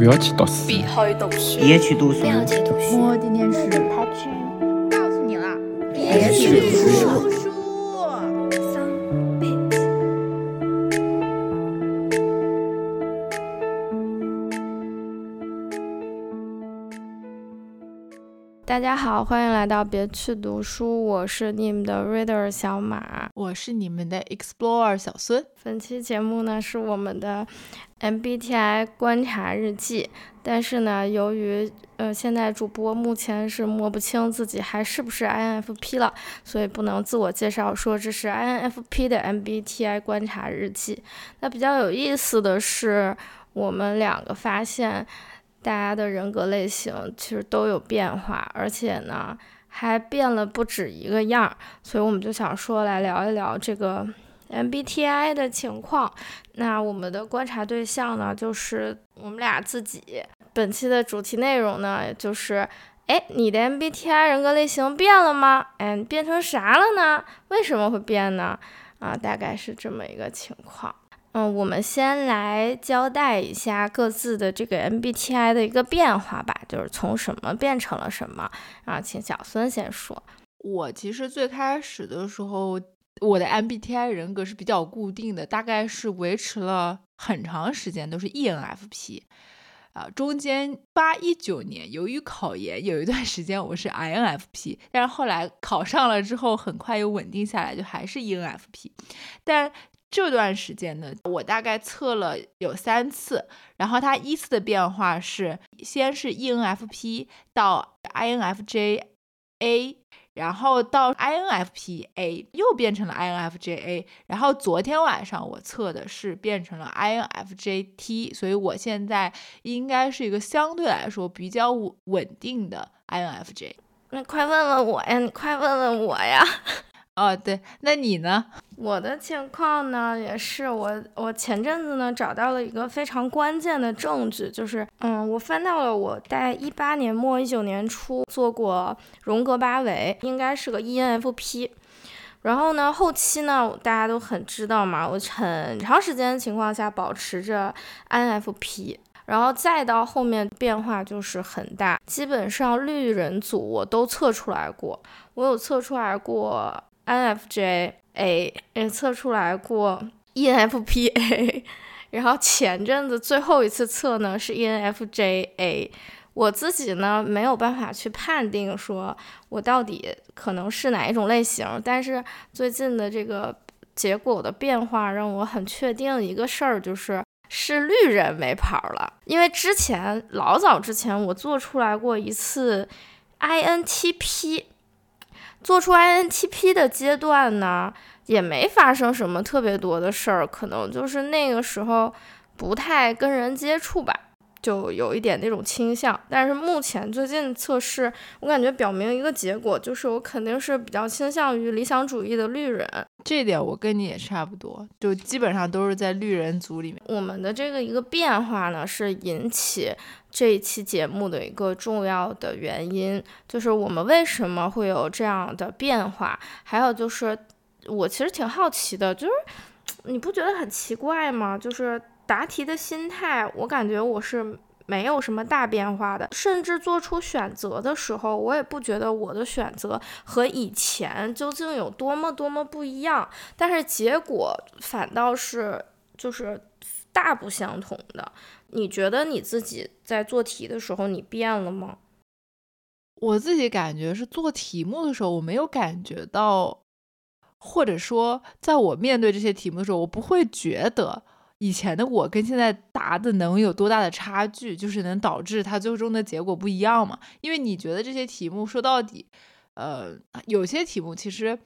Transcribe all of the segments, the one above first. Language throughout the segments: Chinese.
不要去读书，别去读书，别去读书，不要去读书。我今天是告诉你了，别去读书。大家好，欢迎来到别去读书，我是你们的 reader 小马。我是你们的 Explorer 小孙。本期节目呢是我们的 MBTI 观察日记，但是呢，由于呃现在主播目前是摸不清自己还是不是 INFP 了，所以不能自我介绍说这是 INFP 的 MBTI 观察日记。那比较有意思的是，我们两个发现。大家的人格类型其实都有变化，而且呢还变了不止一个样儿，所以我们就想说来聊一聊这个 MBTI 的情况。那我们的观察对象呢，就是我们俩自己。本期的主题内容呢，就是哎，你的 MBTI 人格类型变了吗？哎，变成啥了呢？为什么会变呢？啊，大概是这么一个情况。嗯，我们先来交代一下各自的这个 MBTI 的一个变化吧，就是从什么变成了什么啊？请小孙先说。我其实最开始的时候，我的 MBTI 人格是比较固定的，大概是维持了很长时间都是 ENFP。啊，中间八一九年由于考研有一段时间我是 INFP，但是后来考上了之后，很快又稳定下来，就还是 ENFP。但这段时间呢，我大概测了有三次，然后它依次的变化是，先是 ENFP 到 INFJ，A，然后到 INFP，A 又变成了 INFJ，A，然后昨天晚上我测的是变成了 INFJ，T，所以我现在应该是一个相对来说比较稳稳定的 INFJ。那快问问我呀，你快问问我呀。哦，对，那你呢？我的情况呢，也是我我前阵子呢找到了一个非常关键的证据，就是嗯，我翻到了我在一八年末一九年初做过荣格八维，应该是个 ENFP。然后呢，后期呢，大家都很知道嘛，我很长时间情况下保持着 INFP，然后再到后面变化就是很大，基本上绿人组我都测出来过，我有测出来过。INFJ A 也测出来过 ENFP A，然后前阵子最后一次测呢是 ENFJ A，我自己呢没有办法去判定说我到底可能是哪一种类型，但是最近的这个结果的变化让我很确定一个事儿，就是是绿人没跑了，因为之前老早之前我做出来过一次 INTP。做出 INTP 的阶段呢，也没发生什么特别多的事儿，可能就是那个时候不太跟人接触吧，就有一点那种倾向。但是目前最近测试，我感觉表明一个结果，就是我肯定是比较倾向于理想主义的绿人。这点我跟你也差不多，就基本上都是在绿人组里面。我们的这个一个变化呢，是引起。这一期节目的一个重要的原因，就是我们为什么会有这样的变化。还有就是，我其实挺好奇的，就是你不觉得很奇怪吗？就是答题的心态，我感觉我是没有什么大变化的，甚至做出选择的时候，我也不觉得我的选择和以前究竟有多么多么不一样。但是结果反倒是就是大不相同的。你觉得你自己在做题的时候，你变了吗？我自己感觉是做题目的时候，我没有感觉到，或者说，在我面对这些题目的时候，我不会觉得以前的我跟现在答的能有多大的差距，就是能导致它最终的结果不一样嘛？因为你觉得这些题目说到底，呃，有些题目其实。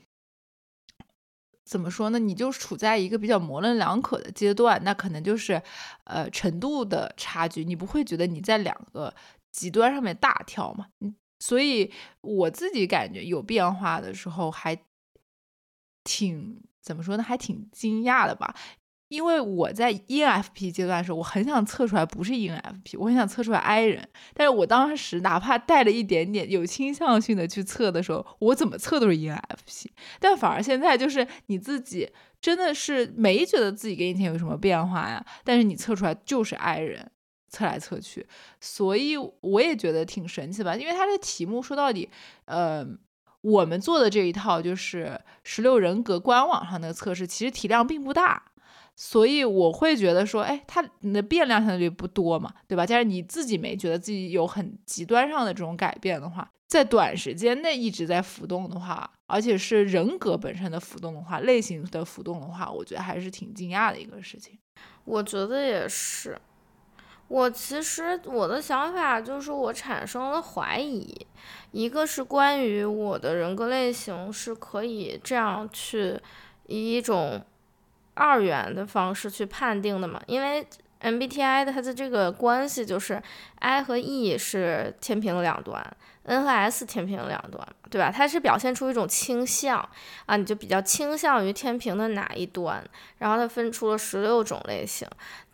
怎么说呢？你就处在一个比较模棱两可的阶段，那可能就是，呃，程度的差距，你不会觉得你在两个极端上面大跳嘛？嗯，所以我自己感觉有变化的时候，还挺怎么说呢？还挺惊讶的吧。因为我在 ENFP 阶段的时候，我很想测出来不是 ENFP，我很想测出来 I 人。但是我当时哪怕带了一点点有倾向性的去测的时候，我怎么测都是 ENFP。但反而现在就是你自己真的是没觉得自己跟以前有什么变化呀，但是你测出来就是 I 人，测来测去，所以我也觉得挺神奇吧。因为它这题目说到底，呃，我们做的这一套就是十六人格官网上的测试，其实体量并不大，所以我会觉得说，哎，它你的变量相对不多嘛，对吧？但是你自己没觉得自己有很极端上的这种改变的话，在短时间内一直在浮动的话，而且是人格本身的浮动的话，类型的浮动的话，我觉得还是挺惊讶的一个事情。我觉得也是。我其实我的想法就是我产生了怀疑，一个是关于我的人格类型是可以这样去以一种二元的方式去判定的嘛？因为 MBTI 的它的这个关系就是 I 和 E 是天平的两端。N 和 S 天平的两端，对吧？它是表现出一种倾向啊，你就比较倾向于天平的哪一端，然后它分出了十六种类型。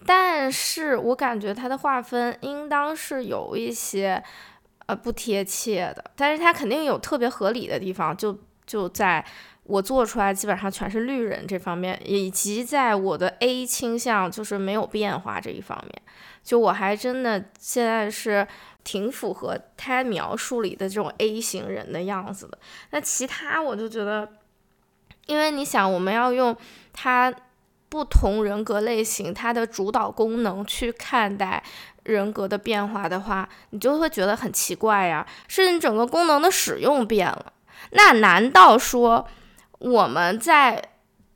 但是我感觉它的划分应当是有一些呃不贴切的，但是它肯定有特别合理的地方，就就在我做出来基本上全是绿人这方面，以及在我的 A 倾向就是没有变化这一方面，就我还真的现在是。挺符合他描述里的这种 A 型人的样子的。那其他我就觉得，因为你想，我们要用他不同人格类型它的主导功能去看待人格的变化的话，你就会觉得很奇怪呀。是你整个功能的使用变了，那难道说我们在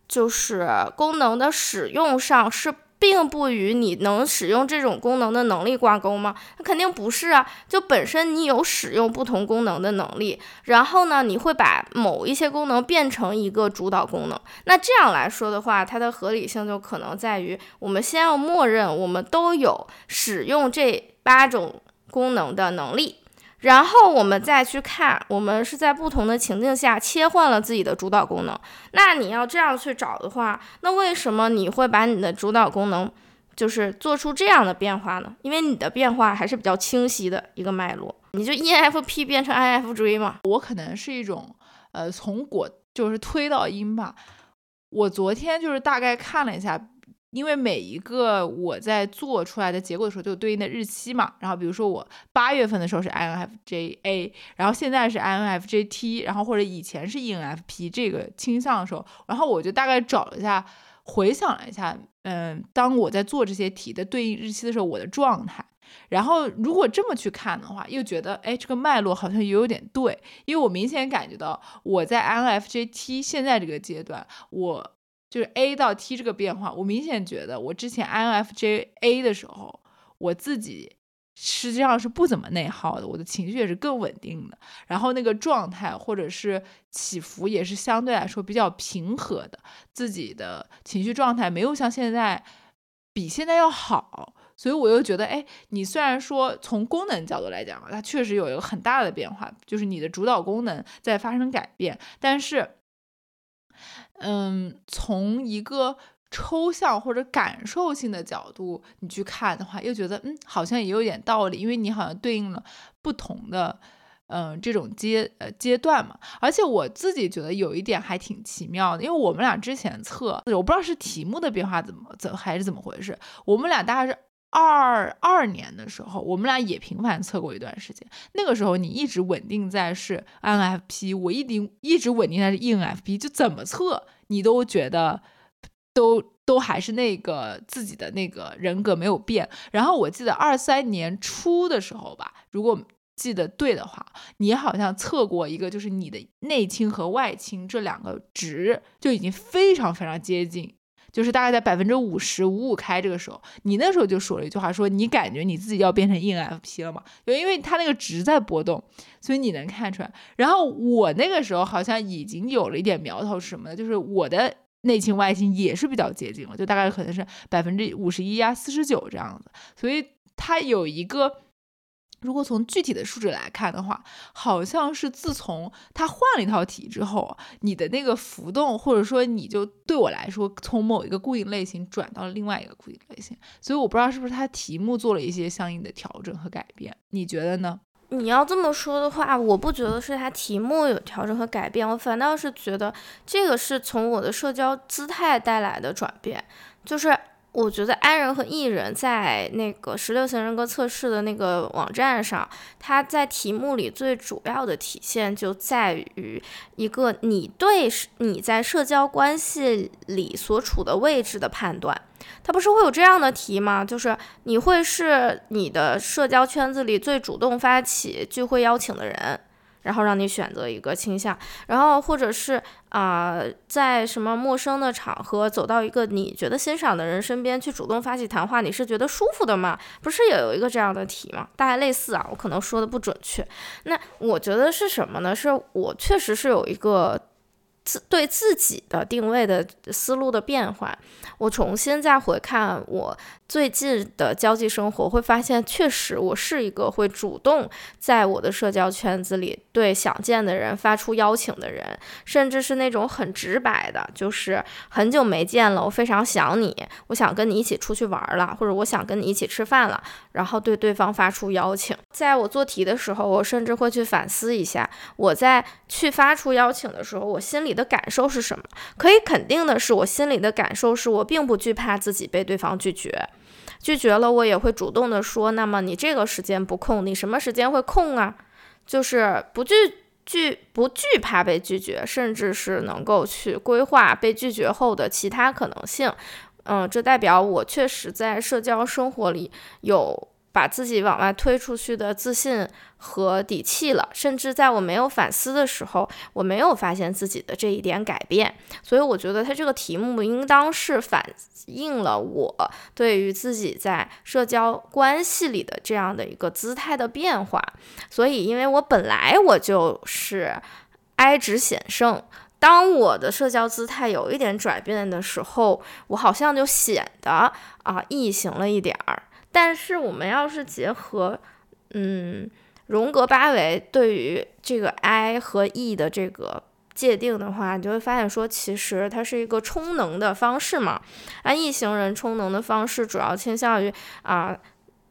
就是功能的使用上是？并不与你能使用这种功能的能力挂钩吗？那肯定不是啊！就本身你有使用不同功能的能力，然后呢，你会把某一些功能变成一个主导功能。那这样来说的话，它的合理性就可能在于，我们先要默认我们都有使用这八种功能的能力。然后我们再去看，我们是在不同的情境下切换了自己的主导功能。那你要这样去找的话，那为什么你会把你的主导功能就是做出这样的变化呢？因为你的变化还是比较清晰的一个脉络，你就 ENFP 变成 INFJ 嘛。我可能是一种呃从果就是推到因吧。我昨天就是大概看了一下。因为每一个我在做出来的结果的时候，都有对应的日期嘛。然后比如说我八月份的时候是 INFJA，然后现在是 INFJT，然后或者以前是 ENFP 这个倾向的时候，然后我就大概找了一下，回想了一下，嗯，当我在做这些题的对应日期的时候，我的状态。然后如果这么去看的话，又觉得哎，这个脉络好像也有点对，因为我明显感觉到我在 INFJT 现在这个阶段，我。就是 A 到 T 这个变化，我明显觉得我之前 INFJ A 的时候，我自己实际上是不怎么内耗的，我的情绪也是更稳定的，然后那个状态或者是起伏也是相对来说比较平和的，自己的情绪状态没有像现在比现在要好，所以我又觉得，哎，你虽然说从功能角度来讲，它确实有一个很大的变化，就是你的主导功能在发生改变，但是。嗯，从一个抽象或者感受性的角度你去看的话，又觉得嗯，好像也有点道理，因为你好像对应了不同的嗯这种阶呃阶段嘛。而且我自己觉得有一点还挺奇妙的，因为我们俩之前测，我不知道是题目的变化怎么怎还是怎么回事，我们俩大概是。二二年的时候，我们俩也频繁测过一段时间。那个时候你一直稳定在是 INFP，我一定一直稳定在是 ENFP，就怎么测你都觉得都都还是那个自己的那个人格没有变。然后我记得二三年初的时候吧，如果记得对的话，你好像测过一个，就是你的内倾和外倾这两个值就已经非常非常接近。就是大概在百分之五十五五开这个时候，你那时候就说了一句话，说你感觉你自己要变成 ENFP 了嘛？就因为它那个值在波动，所以你能看出来。然后我那个时候好像已经有了一点苗头，是什么呢？就是我的内倾外倾也是比较接近了，就大概可能是百分之五十一呀、四十九这样子。所以它有一个。如果从具体的数值来看的话，好像是自从他换了一套题之后，你的那个浮动，或者说你就对我来说，从某一个固定类型转到了另外一个固定类型，所以我不知道是不是他题目做了一些相应的调整和改变，你觉得呢？你要这么说的话，我不觉得是他题目有调整和改变，我反倒是觉得这个是从我的社交姿态带来的转变，就是我觉得 I 人和 E 人在那个十六型人格测试的那个网站上，它在题目里最主要的体现就在于一个你对你在社交关系里所处的位置的判断。它不是会有这样的题吗？就是你会是你的社交圈子里最主动发起聚会邀请的人。然后让你选择一个倾向，然后或者是啊，在什么陌生的场合走到一个你觉得欣赏的人身边去主动发起谈话，你是觉得舒服的吗？不是也有一个这样的题吗？大概类似啊，我可能说的不准确。那我觉得是什么呢？是我确实是有一个。自对自己的定位的思路的变化，我重新再回看我最近的交际生活，会发现确实我是一个会主动在我的社交圈子里对想见的人发出邀请的人，甚至是那种很直白的，就是很久没见了，我非常想你，我想跟你一起出去玩了，或者我想跟你一起吃饭了，然后对对方发出邀请。在我做题的时候，我甚至会去反思一下，我在去发出邀请的时候，我心里。的感受是什么？可以肯定的是，我心里的感受是我并不惧怕自己被对方拒绝，拒绝了我也会主动的说，那么你这个时间不空，你什么时间会空啊？就是不惧惧不惧怕被拒绝，甚至是能够去规划被拒绝后的其他可能性。嗯，这代表我确实在社交生活里有。把自己往外推出去的自信和底气了，甚至在我没有反思的时候，我没有发现自己的这一点改变，所以我觉得它这个题目应当是反映了我对于自己在社交关系里的这样的一个姿态的变化。所以，因为我本来我就是哀值显胜，当我的社交姿态有一点转变的时候，我好像就显得啊异形了一点儿。但是我们要是结合，嗯，荣格八维对于这个 I 和 E 的这个界定的话，你就会发现说，其实它是一个充能的方式嘛。那，E 型人充能的方式主要倾向于啊。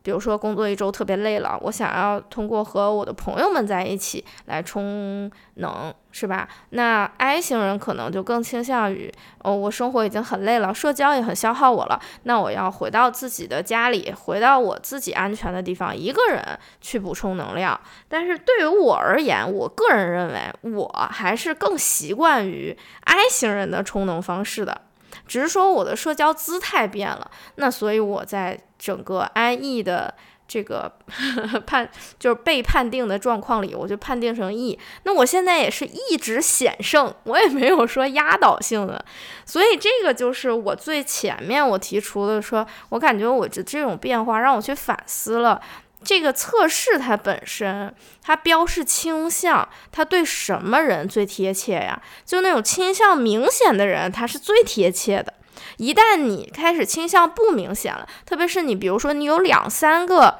比如说工作一周特别累了，我想要通过和我的朋友们在一起来充能，是吧？那 I 型人可能就更倾向于，哦，我生活已经很累了，社交也很消耗我了，那我要回到自己的家里，回到我自己安全的地方，一个人去补充能量。但是对于我而言，我个人认为，我还是更习惯于 I 型人的充能方式的。只是说我的社交姿态变了，那所以我在整个 I E 的这个 判就是被判定的状况里，我就判定成 E。那我现在也是一直险胜，我也没有说压倒性的，所以这个就是我最前面我提出的，说我感觉我这这种变化让我去反思了。这个测试它本身，它标示倾向，它对什么人最贴切呀？就那种倾向明显的人，它是最贴切的。一旦你开始倾向不明显了，特别是你比如说你有两三个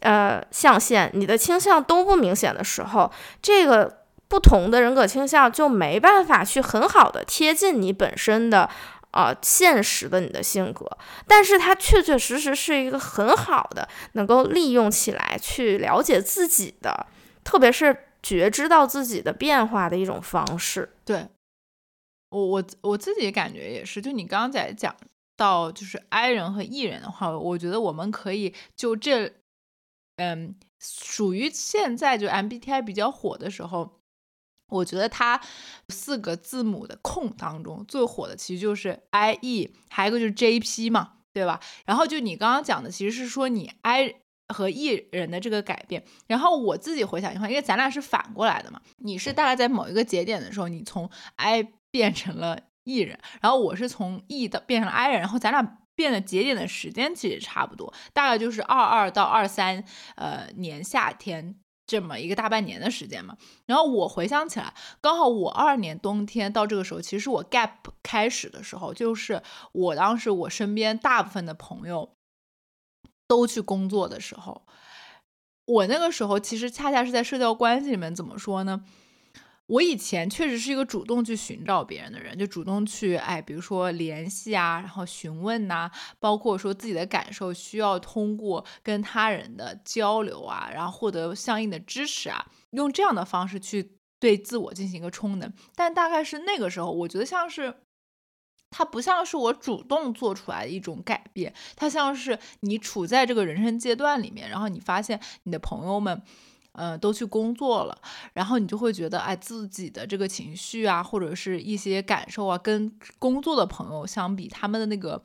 呃象限，你的倾向都不明显的时候，这个不同的人格倾向就没办法去很好的贴近你本身的。啊，现实的你的性格，但是它确确实实是一个很好的能够利用起来去了解自己的，特别是觉知到自己的变化的一种方式。对，我我我自己感觉也是，就你刚刚在讲到就是 I 人和 E 人的话，我觉得我们可以就这，嗯，属于现在就 MBTI 比较火的时候。我觉得它四个字母的空当中最火的其实就是 I E，还有一个就是 J P 嘛，对吧？然后就你刚刚讲的，其实是说你 I 和 E 人的这个改变。然后我自己回想一下，因为咱俩是反过来的嘛，你是大概在某一个节点的时候，你从 I 变成了 E 人，然后我是从 E 的变成了 I 人，然后咱俩变的节点的时间其实差不多，大概就是二二到二三呃年夏天。这么一个大半年的时间嘛，然后我回想起来，刚好我二年冬天到这个时候，其实我 gap 开始的时候，就是我当时我身边大部分的朋友都去工作的时候，我那个时候其实恰恰是在社交关系里面怎么说呢？我以前确实是一个主动去寻找别人的人，就主动去哎，比如说联系啊，然后询问呐，包括说自己的感受需要通过跟他人的交流啊，然后获得相应的支持啊，用这样的方式去对自我进行一个充能。但大概是那个时候，我觉得像是。它不像是我主动做出来的一种改变，它像是你处在这个人生阶段里面，然后你发现你的朋友们，呃，都去工作了，然后你就会觉得，哎，自己的这个情绪啊，或者是一些感受啊，跟工作的朋友相比，他们的那个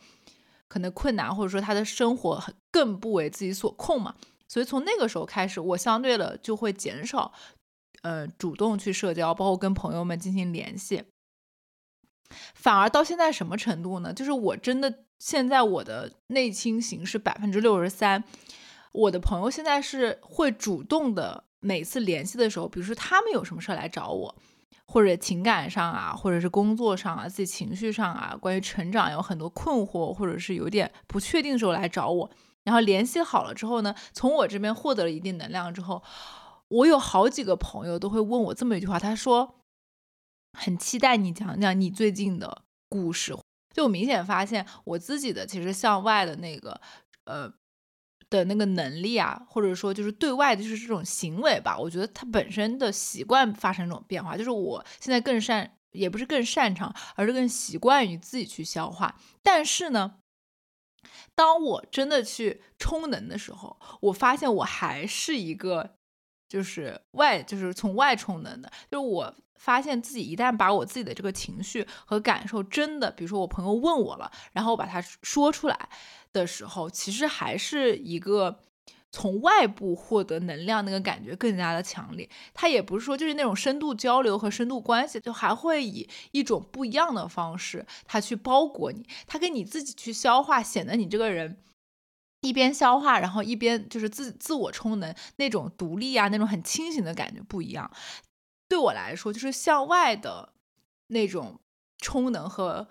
可能困难，或者说他的生活更不为自己所控嘛。所以从那个时候开始，我相对的就会减少，呃，主动去社交，包括跟朋友们进行联系。反而到现在什么程度呢？就是我真的现在我的内倾型是百分之六十三，我的朋友现在是会主动的，每次联系的时候，比如说他们有什么事儿来找我，或者情感上啊，或者是工作上啊，自己情绪上啊，关于成长有很多困惑，或者是有点不确定的时候来找我，然后联系好了之后呢，从我这边获得了一定能量之后，我有好几个朋友都会问我这么一句话，他说。很期待你讲讲你最近的故事，就我明显发现我自己的其实向外的那个呃的那个能力啊，或者说就是对外的就是这种行为吧，我觉得它本身的习惯发生这种变化，就是我现在更擅，也不是更擅长，而是更习惯于自己去消化。但是呢，当我真的去充能的时候，我发现我还是一个就是外，就是从外充能的，就是我。发现自己一旦把我自己的这个情绪和感受真的，比如说我朋友问我了，然后我把它说出来的时候，其实还是一个从外部获得能量那个感觉更加的强烈。它也不是说就是那种深度交流和深度关系，就还会以一种不一样的方式，它去包裹你，它跟你自己去消化，显得你这个人一边消化，然后一边就是自自我充能，那种独立啊，那种很清醒的感觉不一样。对我来说，就是向外的那种充能和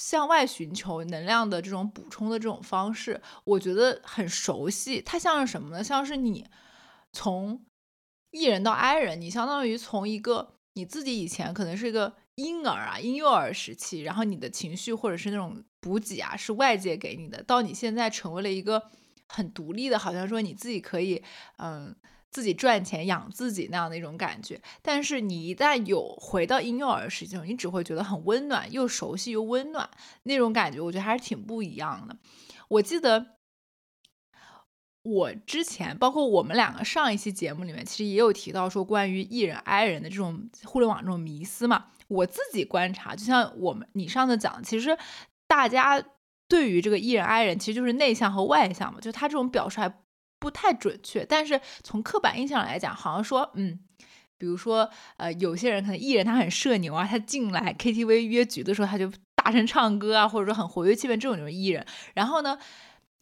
向外寻求能量的这种补充的这种方式，我觉得很熟悉。它像是什么呢？像是你从 E 人到 I 人，你相当于从一个你自己以前可能是一个婴儿啊、婴幼儿时期，然后你的情绪或者是那种补给啊是外界给你的，到你现在成为了一个很独立的，好像说你自己可以，嗯。自己赚钱养自己那样的一种感觉，但是你一旦有回到婴幼儿时期，你只会觉得很温暖，又熟悉又温暖那种感觉，我觉得还是挺不一样的。我记得我之前，包括我们两个上一期节目里面，其实也有提到说关于 E 人 I 人的这种互联网这种迷思嘛。我自己观察，就像我们你上次讲，其实大家对于这个 E 人 I 人，其实就是内向和外向嘛，就他这种表述还。不太准确，但是从刻板印象来讲，好像说，嗯，比如说，呃，有些人可能艺人他很社牛啊，他进来 KTV 约局的时候，他就大声唱歌啊，或者说很活跃气氛，这种就是艺人。然后呢，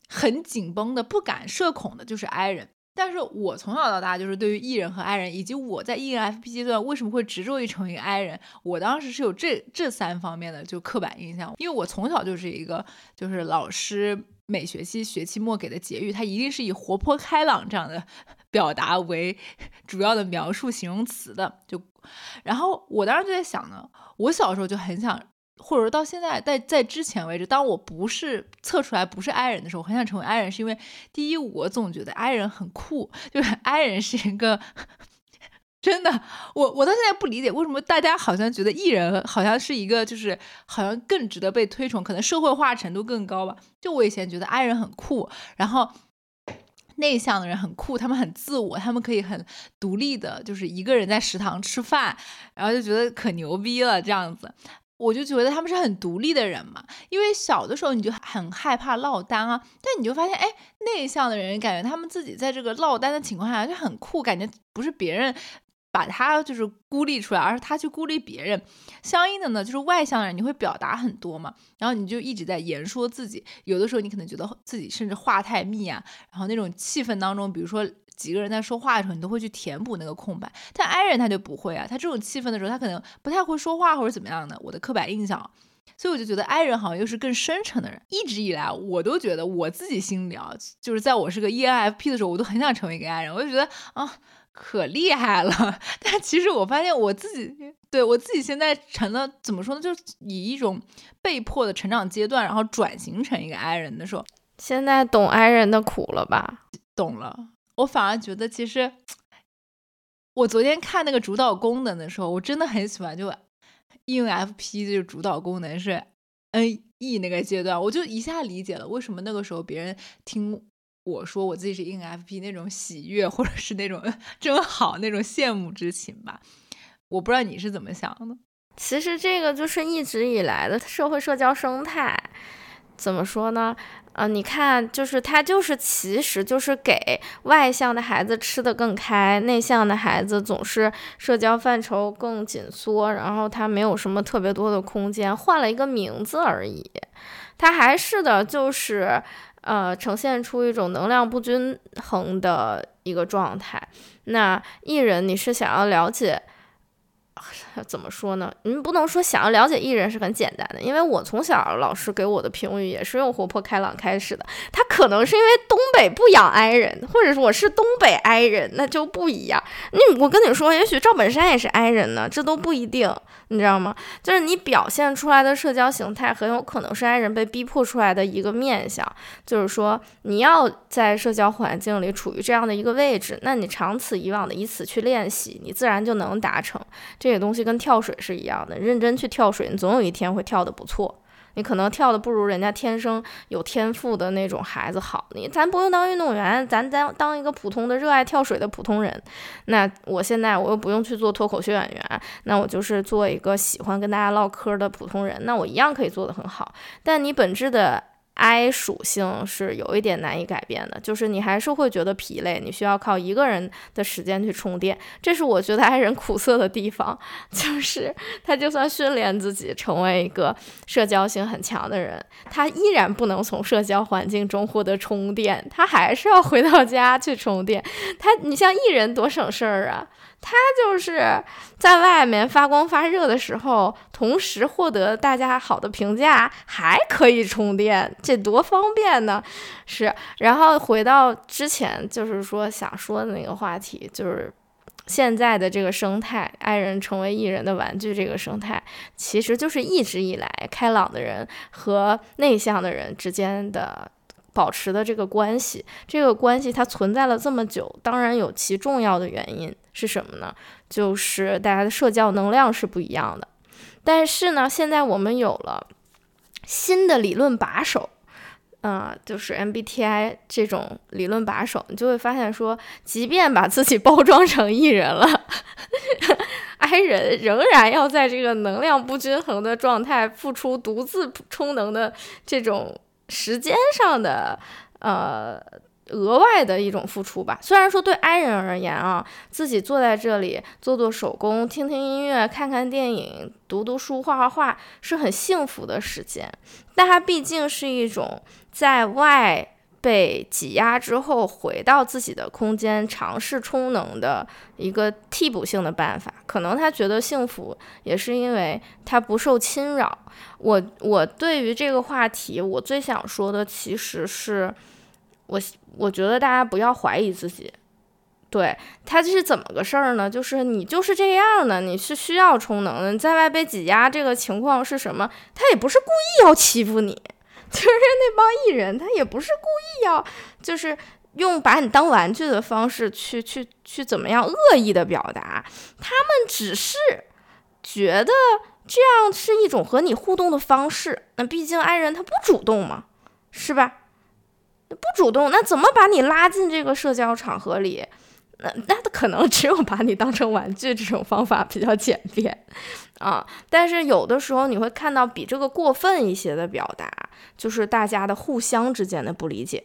很紧绷的、不敢社恐的，就是 I 人。但是我从小到大就是对于艺人和 I 人，以及我在 ENFP 阶段为什么会执着于成为一个 I 人，我当时是有这这三方面的就刻板印象，因为我从小就是一个就是老师。每学期学期末给的结语，它一定是以活泼开朗这样的 表达为 主要的描述形容词的。就，然后我当时就在想呢，我小时候就很想，或者说到现在，在在之前为止，当我不是测出来不是 I 人的时候，很想成为 I 人，是因为第一，我总觉得 I 人很酷，就是 I 人是一个。真的，我我到现在不理解为什么大家好像觉得艺人好像是一个，就是好像更值得被推崇，可能社会化程度更高吧。就我以前觉得 I 人很酷，然后内向的人很酷，他们很自我，他们可以很独立的，就是一个人在食堂吃饭，然后就觉得可牛逼了这样子。我就觉得他们是很独立的人嘛，因为小的时候你就很害怕落单啊，但你就发现，哎，内向的人感觉他们自己在这个落单的情况下就很酷，感觉不是别人。把他就是孤立出来，而是他去孤立别人。相应的呢，就是外向的人你会表达很多嘛，然后你就一直在言说自己。有的时候你可能觉得自己甚至话太密啊，然后那种气氛当中，比如说几个人在说话的时候，你都会去填补那个空白。但 I 人他就不会啊，他这种气氛的时候，他可能不太会说话或者怎么样的。我的刻板印象，所以我就觉得 I 人好像又是更深沉的人。一直以来，我都觉得我自己心里啊，就是在我是个 ENFP 的时候，我都很想成为一个 I 人。我就觉得啊。可厉害了，但其实我发现我自己，对我自己现在成了怎么说呢？就是以一种被迫的成长阶段，然后转型成一个 I 人的时候，现在懂 I 人的苦了吧？懂了。我反而觉得，其实我昨天看那个主导功能的时候，我真的很喜欢，就 ENFP 这个主导功能是 N E 那个阶段，我就一下理解了为什么那个时候别人听我说我自己是 ENFP 那种喜悦，或者是那种 真好那种羡慕之情吧。我不知道你是怎么想的。其实这个就是一直以来的社会社交生态，怎么说呢？啊，你看，就是他就是其实就是给外向的孩子吃的更开，内向的孩子总是社交范畴更紧缩，然后他没有什么特别多的空间，换了一个名字而已。他还是的，就是呃，呈现出一种能量不均衡的一个状态。那艺人，你是想要了解？怎么说呢？你不能说想要了解艺人是很简单的，因为我从小老师给我的评语也是用活泼开朗开始的。他可能是因为东北不养 I 人，或者说我是东北 I 人，那就不一样。你我跟你说，也许赵本山也是 I 人呢，这都不一定，你知道吗？就是你表现出来的社交形态很有可能是 I 人被逼迫出来的一个面相。就是说，你要在社交环境里处于这样的一个位置，那你长此以往的以此去练习，你自然就能达成这个东西。跟跳水是一样的，认真去跳水，你总有一天会跳得不错。你可能跳的不如人家天生有天赋的那种孩子好，你咱不用当运动员，咱咱当一个普通的热爱跳水的普通人。那我现在我又不用去做脱口秀演员，那我就是做一个喜欢跟大家唠嗑的普通人，那我一样可以做得很好。但你本质的。I 属性是有一点难以改变的，就是你还是会觉得疲累，你需要靠一个人的时间去充电。这是我觉得 I 人苦涩的地方，就是他就算训练自己成为一个社交性很强的人，他依然不能从社交环境中获得充电，他还是要回到家去充电。他，你像艺人多省事儿啊。他就是在外面发光发热的时候，同时获得大家好的评价，还可以充电，这多方便呢！是，然后回到之前，就是说想说的那个话题，就是现在的这个生态，爱人成为艺人的玩具这个生态，其实就是一直以来开朗的人和内向的人之间的。保持的这个关系，这个关系它存在了这么久，当然有其重要的原因是什么呢？就是大家的社交能量是不一样的。但是呢，现在我们有了新的理论把手，啊，就是 MBTI 这种理论把手，你就会发现说，即便把自己包装成艺人了，I 人仍然要在这个能量不均衡的状态付出独自充能的这种。时间上的呃额外的一种付出吧。虽然说对 I 人而言啊，自己坐在这里做做手工、听听音乐、看看电影、读读书、画画画是很幸福的时间，但它毕竟是一种在外。被挤压之后，回到自己的空间，尝试充能的一个替补性的办法。可能他觉得幸福，也是因为他不受侵扰。我我对于这个话题，我最想说的其实是，我我觉得大家不要怀疑自己。对他这是怎么个事儿呢？就是你就是这样的，你是需要充能的。你在外被挤压，这个情况是什么？他也不是故意要欺负你。就是那帮艺人，他也不是故意要，就是用把你当玩具的方式去去去怎么样恶意的表达，他们只是觉得这样是一种和你互动的方式。那毕竟爱人他不主动嘛，是吧？不主动，那怎么把你拉进这个社交场合里？那那可能只有把你当成玩具这种方法比较简便啊，但是有的时候你会看到比这个过分一些的表达，就是大家的互相之间的不理解，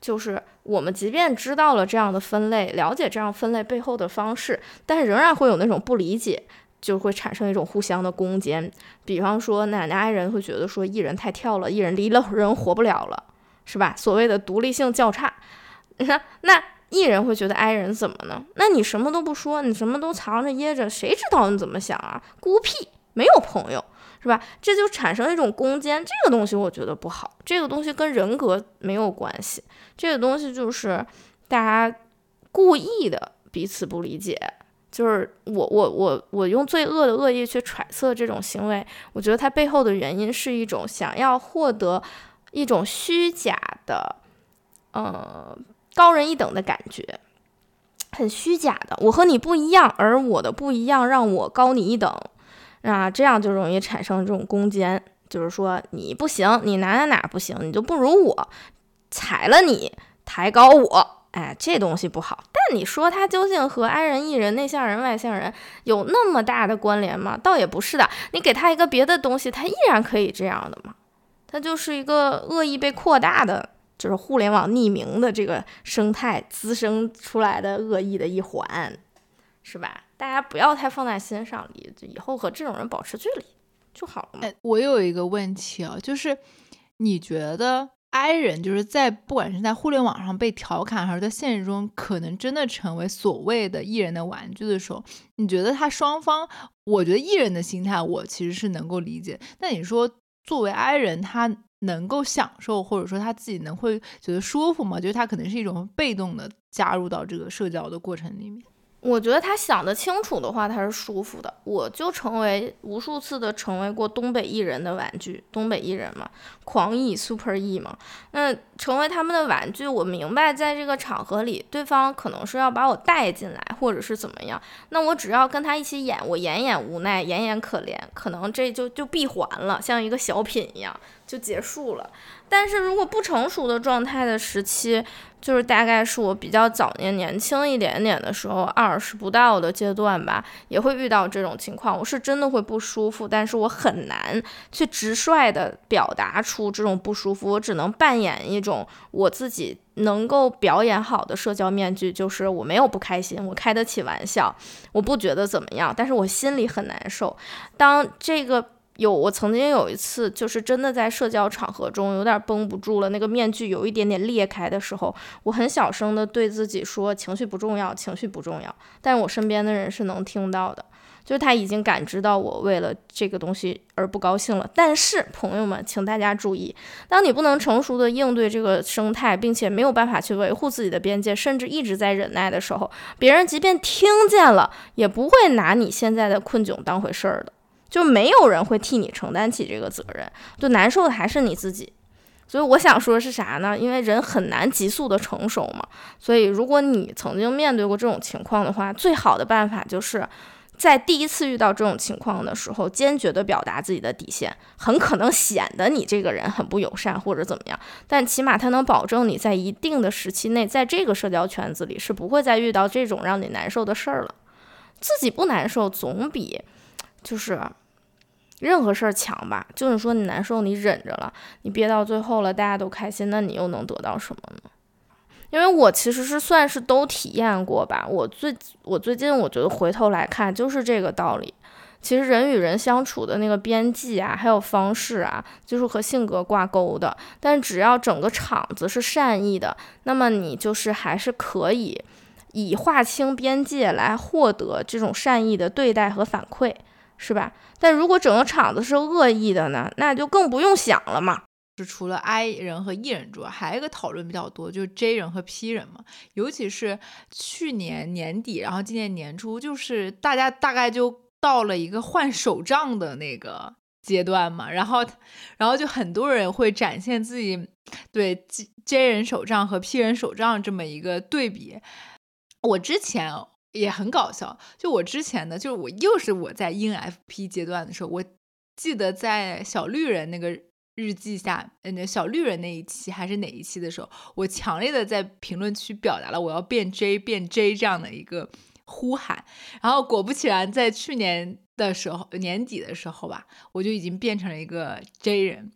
就是我们即便知道了这样的分类，了解这样分类背后的方式，但仍然会有那种不理解，就会产生一种互相的攻坚。比方说，奶奶爱人会觉得说艺人太跳了，艺人离了人活不了了，是吧？所谓的独立性较差，那那。艺人会觉得哀人怎么呢？那你什么都不说，你什么都藏着掖着，谁知道你怎么想啊？孤僻，没有朋友，是吧？这就产生一种攻坚，这个东西我觉得不好。这个东西跟人格没有关系，这个东西就是大家故意的彼此不理解。就是我我我我用最恶的恶意去揣测这种行为，我觉得它背后的原因是一种想要获得一种虚假的，呃。高人一等的感觉，很虚假的。我和你不一样，而我的不一样让我高你一等，啊，这样就容易产生这种攻坚。就是说你不行，你哪哪哪不行，你就不如我，踩了你，抬高我，哎，这东西不好。但你说它究竟和 I 人、E 人、内向人、外向人有那么大的关联吗？倒也不是的。你给他一个别的东西，他依然可以这样的嘛。他就是一个恶意被扩大的，就是互联网匿名的这个生态滋生出来的恶意的一环，是吧？大家不要太放在心上，以以后和这种人保持距离就好了嘛。我有一个问题啊，就是你觉得 I 人就是在不管是在互联网上被调侃，还是在现实中可能真的成为所谓的艺人的玩具的时候，你觉得他双方？我觉得艺人的心态我其实是能够理解，但你说作为 I 人，他能够享受或者说他自己能会觉得舒服吗？就是他可能是一种被动的加入到这个社交的过程里面。我觉得他想得清楚的话，他是舒服的。我就成为无数次的成为过东北艺人的玩具，东北艺人嘛，狂艺 Super E 嘛。那成为他们的玩具，我明白在这个场合里，对方可能是要把我带进来，或者是怎么样。那我只要跟他一起演，我演演无奈，演演可怜，可能这就就闭环了，像一个小品一样就结束了。但是如果不成熟的状态的时期，就是大概是我比较早年年轻一点点的时候，二十不到的阶段吧，也会遇到这种情况。我是真的会不舒服，但是我很难去直率的表达出这种不舒服，我只能扮演一种我自己能够表演好的社交面具，就是我没有不开心，我开得起玩笑，我不觉得怎么样，但是我心里很难受。当这个。有，我曾经有一次，就是真的在社交场合中有点绷不住了，那个面具有一点点裂开的时候，我很小声的对自己说：“情绪不重要，情绪不重要。”但是我身边的人是能听到的，就是他已经感知到我为了这个东西而不高兴了。但是朋友们，请大家注意，当你不能成熟的应对这个生态，并且没有办法去维护自己的边界，甚至一直在忍耐的时候，别人即便听见了，也不会拿你现在的困窘当回事儿的。就没有人会替你承担起这个责任，就难受的还是你自己。所以我想说的是啥呢？因为人很难急速的成熟嘛。所以如果你曾经面对过这种情况的话，最好的办法就是在第一次遇到这种情况的时候，坚决的表达自己的底线。很可能显得你这个人很不友善或者怎么样，但起码他能保证你在一定的时期内，在这个社交圈子里是不会再遇到这种让你难受的事儿了。自己不难受，总比。就是任何事儿强吧，就是说你难受，你忍着了，你憋到最后了，大家都开心，那你又能得到什么呢？因为我其实是算是都体验过吧。我最我最近我觉得回头来看，就是这个道理。其实人与人相处的那个边际啊，还有方式啊，就是和性格挂钩的。但只要整个场子是善意的，那么你就是还是可以以划清边界来获得这种善意的对待和反馈。是吧？但如果整个场子是恶意的呢，那就更不用想了嘛。是除了 I 人和 E 人之外，还有一个讨论比较多，就是 J 人和 P 人嘛。尤其是去年年底，然后今年年初，就是大家大概就到了一个换手账的那个阶段嘛。然后，然后就很多人会展现自己对 J 人手账和 P 人手账这么一个对比。我之前。也很搞笑，就我之前的，就是我又是我在 ENFP 阶段的时候，我记得在小绿人那个日记下，那小绿人那一期还是哪一期的时候，我强烈的在评论区表达了我要变 J 变 J 这样的一个呼喊，然后果不其然，在去年的时候年底的时候吧，我就已经变成了一个 J 人。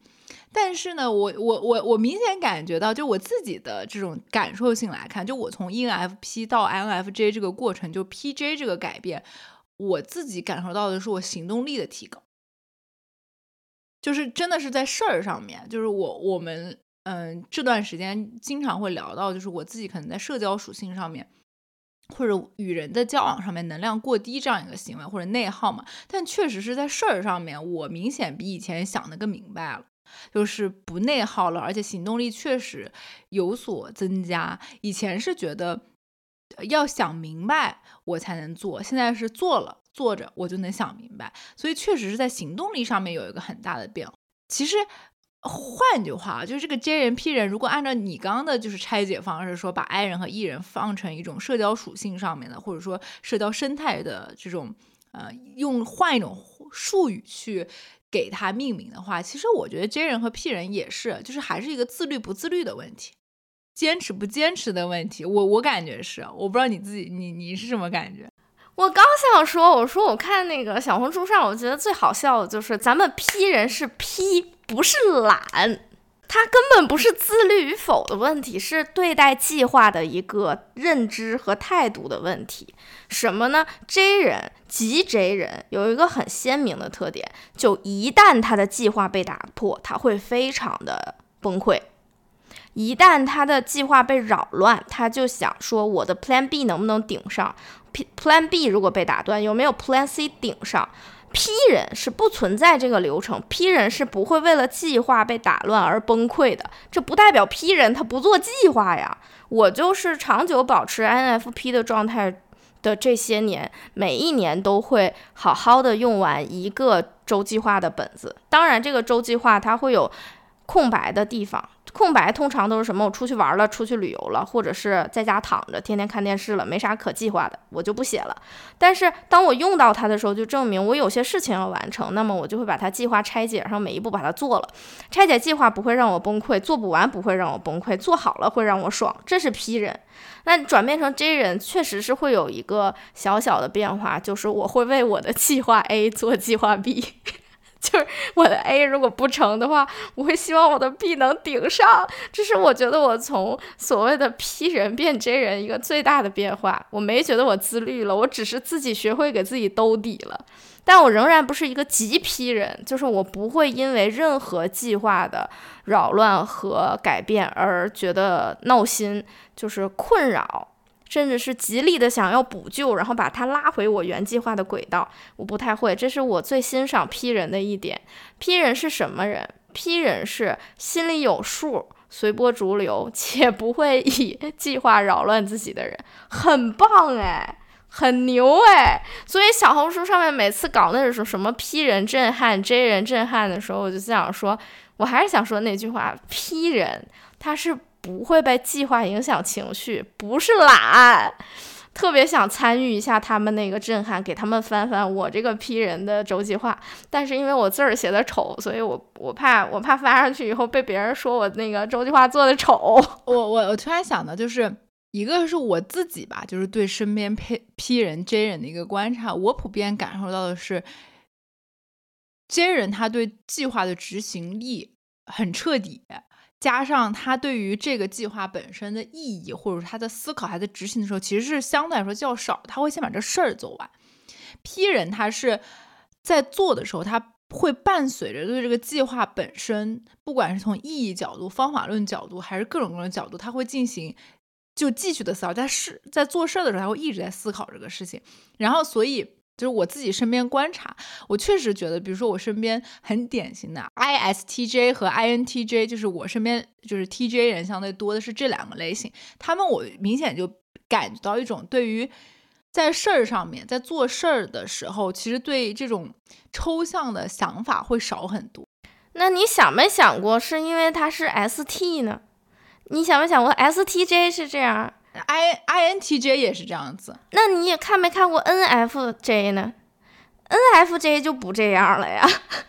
但是呢，我我我我明显感觉到，就我自己的这种感受性来看，就我从 ENFP 到 INFJ 这个过程，就 PJ 这个改变，我自己感受到的是我行动力的提高，就是真的是在事儿上面，就是我我们嗯这段时间经常会聊到，就是我自己可能在社交属性上面，或者与人的交往上面能量过低这样一个行为或者内耗嘛，但确实是在事儿上面，我明显比以前想的更明白了。就是不内耗了，而且行动力确实有所增加。以前是觉得要想明白我才能做，现在是做了做着我就能想明白，所以确实是在行动力上面有一个很大的变化。其实换句话，就是这个 J 人 P 人，如果按照你刚刚的就是拆解方式说，把 I 人和 E 人放成一种社交属性上面的，或者说社交生态的这种，呃，用换一种术语去。给它命名的话，其实我觉得 J 人和 P 人也是，就是还是一个自律不自律的问题，坚持不坚持的问题。我我感觉是，我不知道你自己你你是什么感觉？我刚想说，我说我看那个小红书上，我觉得最好笑的就是咱们 P 人是 P，不是懒。他根本不是自律与否的问题，是对待计划的一个认知和态度的问题。什么呢？J 人及 J 人有一个很鲜明的特点，就一旦他的计划被打破，他会非常的崩溃。一旦他的计划被扰乱，他就想说我的 Plan B 能不能顶上？Plan B 如果被打断，有没有 Plan C 顶上？P 人是不存在这个流程，P 人是不会为了计划被打乱而崩溃的。这不代表 P 人他不做计划呀。我就是长久保持 NFP 的状态的这些年，每一年都会好好的用完一个周计划的本子。当然，这个周计划它会有空白的地方。空白通常都是什么？我出去玩了，出去旅游了，或者是在家躺着，天天看电视了，没啥可计划的，我就不写了。但是当我用到它的时候，就证明我有些事情要完成，那么我就会把它计划拆解，然后每一步把它做了。拆解计划不会让我崩溃，做不完不会让我崩溃，做好了会让我爽。这是 P 人。那转变成 J 人，确实是会有一个小小的变化，就是我会为我的计划 A 做计划 B。就是我的 A 如果不成的话，我会希望我的 B 能顶上。这是我觉得我从所谓的 P 人变 J 人一个最大的变化。我没觉得我自律了，我只是自己学会给自己兜底了。但我仍然不是一个极 P 人，就是我不会因为任何计划的扰乱和改变而觉得闹心，就是困扰。甚至是极力的想要补救，然后把它拉回我原计划的轨道，我不太会。这是我最欣赏 P 人的一点。P 人是什么人？P 人是心里有数、随波逐流且不会以计划扰乱自己的人，很棒哎，很牛哎。所以小红书上面每次搞那种什么 P 人震撼、J 人震撼的时候，我就想说，我还是想说那句话：P 人他是。不会被计划影响情绪，不是懒，特别想参与一下他们那个震撼，给他们翻翻我这个批人的周计划。但是因为我字儿写的丑，所以我我怕我怕发上去以后被别人说我那个周计划做的丑。我我我突然想到，就是一个是我自己吧，就是对身边批批人 J 人的一个观察，我普遍感受到的是，J 人他对计划的执行力很彻底。加上他对于这个计划本身的意义，或者他的思考、他在执行的时候，其实是相对来说较少。他会先把这事儿做完。P 人他是在做的时候，他会伴随着对这个计划本身，不管是从意义角度、方法论角度，还是各种各种角度，他会进行就继续的思考。在事在做事儿的时候，他会一直在思考这个事情。然后，所以。就是我自己身边观察，我确实觉得，比如说我身边很典型的 ISTJ 和 INTJ，就是我身边就是 TJ 人相对多的是这两个类型。他们我明显就感觉到一种对于在事儿上面，在做事儿的时候，其实对这种抽象的想法会少很多。那你想没想过，是因为他是 ST 呢？你想没想过 STJ 是这样？I I N T J 也是这样子，那你也看没看过 N F J 呢？N F J 就不这样了呀。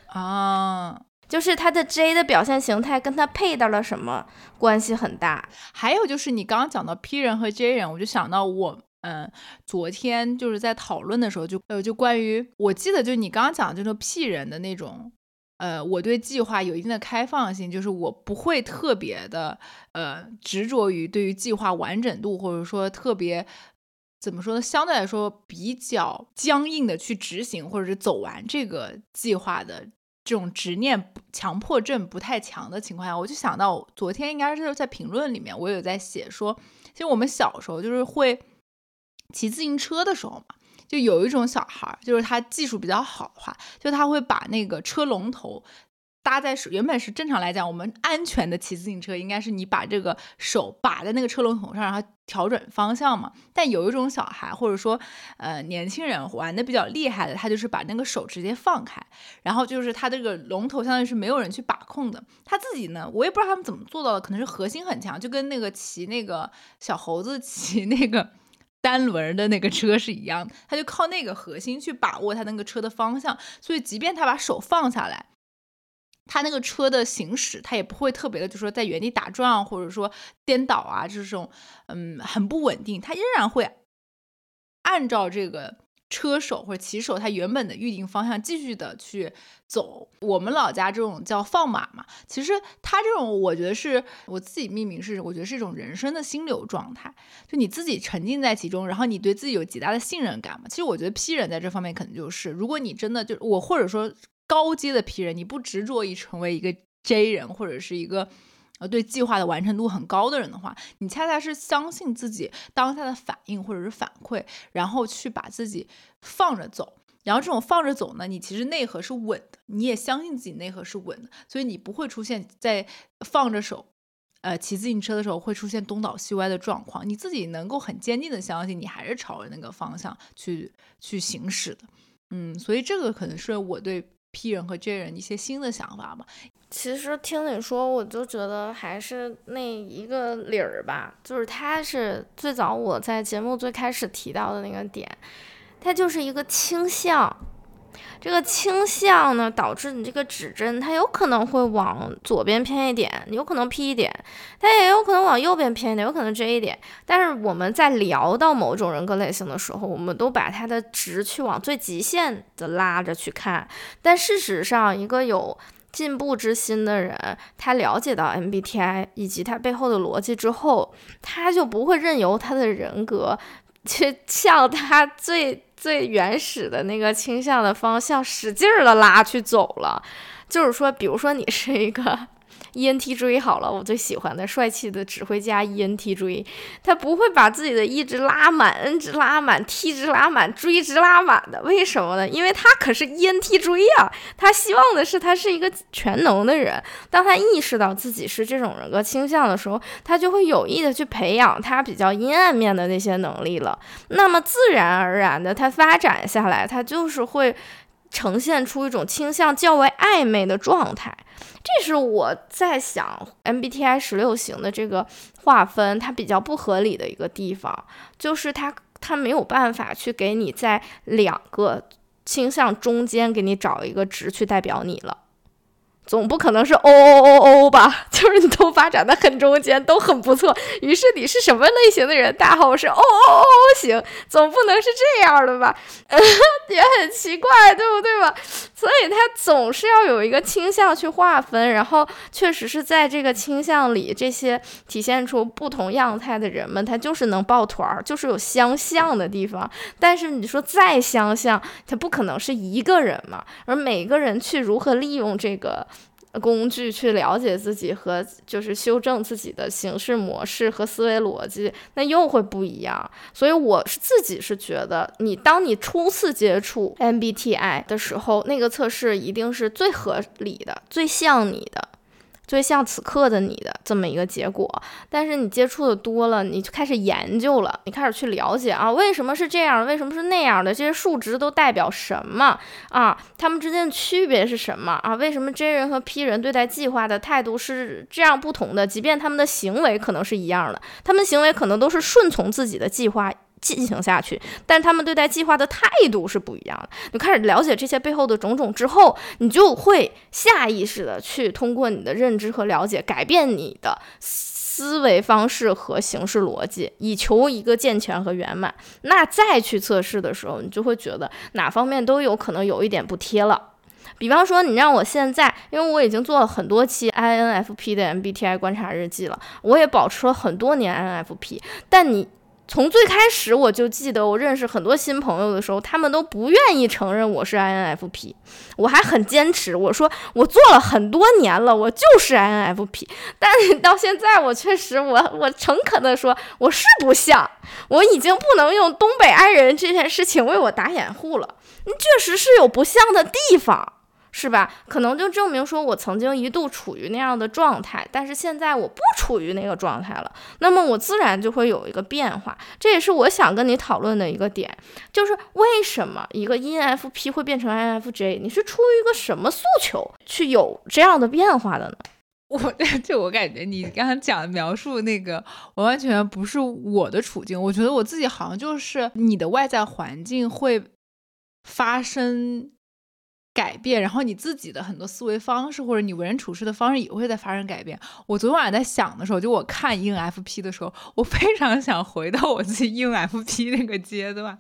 啊，就是他的 J 的表现形态跟他配到了什么关系很大。还有就是你刚刚讲到 P 人和 J 人，我就想到我嗯，昨天就是在讨论的时候，就呃就关于我记得就你刚刚讲的就是 P 人的那种。呃，我对计划有一定的开放性，就是我不会特别的呃执着于对于计划完整度，或者说特别怎么说呢？相对来说比较僵硬的去执行，或者是走完这个计划的这种执念强迫症不太强的情况下，我就想到昨天应该是在评论里面，我有在写说，其实我们小时候就是会骑自行车的时候嘛。就有一种小孩，就是他技术比较好的话，就他会把那个车龙头搭在手。原本是正常来讲，我们安全的骑自行车应该是你把这个手把在那个车龙头上，然后调整方向嘛。但有一种小孩，或者说呃年轻人玩的比较厉害的，他就是把那个手直接放开，然后就是他这个龙头相当于是没有人去把控的。他自己呢，我也不知道他们怎么做到的，可能是核心很强，就跟那个骑那个小猴子骑那个。单轮的那个车是一样的，他就靠那个核心去把握他那个车的方向，所以即便他把手放下来。他那个车的行驶，他也不会特别的，就是说在原地打转，或者说颠倒啊，这种嗯很不稳定，他仍然会按照这个车手或者骑手他原本的预定方向继续的去走。我们老家这种叫放马嘛，其实他这种我觉得是我自己命名是，我觉得是一种人生的心流状态，就你自己沉浸在其中，然后你对自己有极大的信任感嘛。其实我觉得 P 人在这方面可能就是，如果你真的就我或者说。高阶的 P 人，你不执着于成为一个 J 人，或者是一个呃对计划的完成度很高的人的话，你恰恰是相信自己当下的反应或者是反馈，然后去把自己放着走。然后这种放着走呢，你其实内核是稳的，你也相信自己内核是稳的，所以你不会出现在放着手，呃骑自行车的时候会出现东倒西歪的状况。你自己能够很坚定的相信，你还是朝着那个方向去去行驶的。嗯，所以这个可能是我对。P 人和 J 人一些新的想法吧。其实听你说，我就觉得还是那一个理儿吧，就是他是最早我在节目最开始提到的那个点，他就是一个倾向。这个倾向呢，导致你这个指针它有可能会往左边偏一点，有可能 P 一点，它也有可能往右边偏一点，有可能这一点。但是我们在聊到某种人格类型的时候，我们都把它的值去往最极限的拉着去看。但事实上，一个有进步之心的人，他了解到 MBTI 以及它背后的逻辑之后，他就不会任由他的人格去 向他最。最原始的那个倾向的方向，使劲儿的拉去走了。就是说，比如说你是一个。ENTJ 好了，我最喜欢的帅气的指挥家 ENTJ，他不会把自己的 E 值拉满，N 值拉满，T 值拉满，J 值拉满的。为什么呢？因为他可是 ENTJ 啊，他希望的是他是一个全能的人。当他意识到自己是这种人格倾向的时候，他就会有意的去培养他比较阴暗面的那些能力了。那么自然而然的，他发展下来，他就是会呈现出一种倾向较为暧昧的状态。这是我在想 MBTI 十六型的这个划分，它比较不合理的一个地方，就是它它没有办法去给你在两个倾向中间给你找一个值去代表你了。总不可能是 O O O O 吧？就是你都发展的很中间，都很不错。于是你是什么类型的人？大号是 O O O O 型，总不能是这样的吧？也很奇怪，对不对吧？所以他总是要有一个倾向去划分，然后确实是在这个倾向里，这些体现出不同样态的人们，他就是能抱团儿，就是有相像的地方。但是你说再相像，他不可能是一个人嘛？而每个人去如何利用这个。工具去了解自己和就是修正自己的行事模式和思维逻辑，那又会不一样。所以我是自己是觉得，你当你初次接触 MBTI 的时候，那个测试一定是最合理的、最像你的。最像此刻的你的这么一个结果，但是你接触的多了，你就开始研究了，你开始去了解啊，为什么是这样？为什么是那样的？这些数值都代表什么啊？它们之间的区别是什么啊？为什么 J 人和 P 人对待计划的态度是这样不同的？即便他们的行为可能是一样的，他们行为可能都是顺从自己的计划。进行下去，但他们对待计划的态度是不一样的。你开始了解这些背后的种种之后，你就会下意识的去通过你的认知和了解，改变你的思维方式和行事逻辑，以求一个健全和圆满。那再去测试的时候，你就会觉得哪方面都有可能有一点不贴了。比方说，你让我现在，因为我已经做了很多期 INFP 的 MBTI 观察日记了，我也保持了很多年 INFP，但你。从最开始我就记得，我认识很多新朋友的时候，他们都不愿意承认我是 INFP，我还很坚持，我说我做了很多年了，我就是 INFP。但是到现在，我确实，我我诚恳的说，我是不像，我已经不能用东北 I 人这件事情为我打掩护了，确实是有不像的地方。是吧？可能就证明说我曾经一度处于那样的状态，但是现在我不处于那个状态了。那么我自然就会有一个变化。这也是我想跟你讨论的一个点，就是为什么一个 ENFP 会变成 INFJ？你是出于一个什么诉求去有这样的变化的呢？我 就我感觉你刚刚讲描述那个，完完全全不是我的处境。我觉得我自己好像就是你的外在环境会发生改变，然后你自己的很多思维方式或者你为人处事的方式也会在发生改变。我昨天晚上在想的时候，就我看 ENFP 的时候，我非常想回到我自己 ENFP 那个阶段，